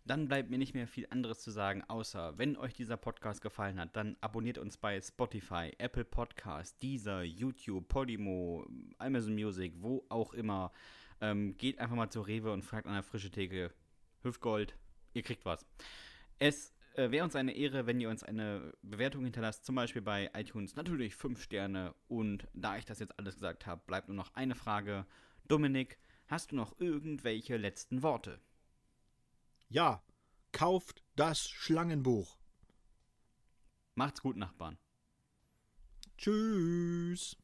Dann bleibt mir nicht mehr viel anderes zu sagen, außer wenn euch dieser Podcast gefallen hat, dann abonniert uns bei Spotify, Apple Podcast, Deezer, YouTube, Podimo, Amazon Music, wo auch immer. Ähm, geht einfach mal zur Rewe und fragt an der frische Theke Hüftgold, ihr kriegt was. Es äh, wäre uns eine Ehre, wenn ihr uns eine Bewertung hinterlasst, zum Beispiel bei iTunes. Natürlich 5 Sterne. Und da ich das jetzt alles gesagt habe, bleibt nur noch eine Frage. Dominik, hast du noch irgendwelche letzten Worte? Ja, kauft das Schlangenbuch. Macht's gut, Nachbarn. Tschüss.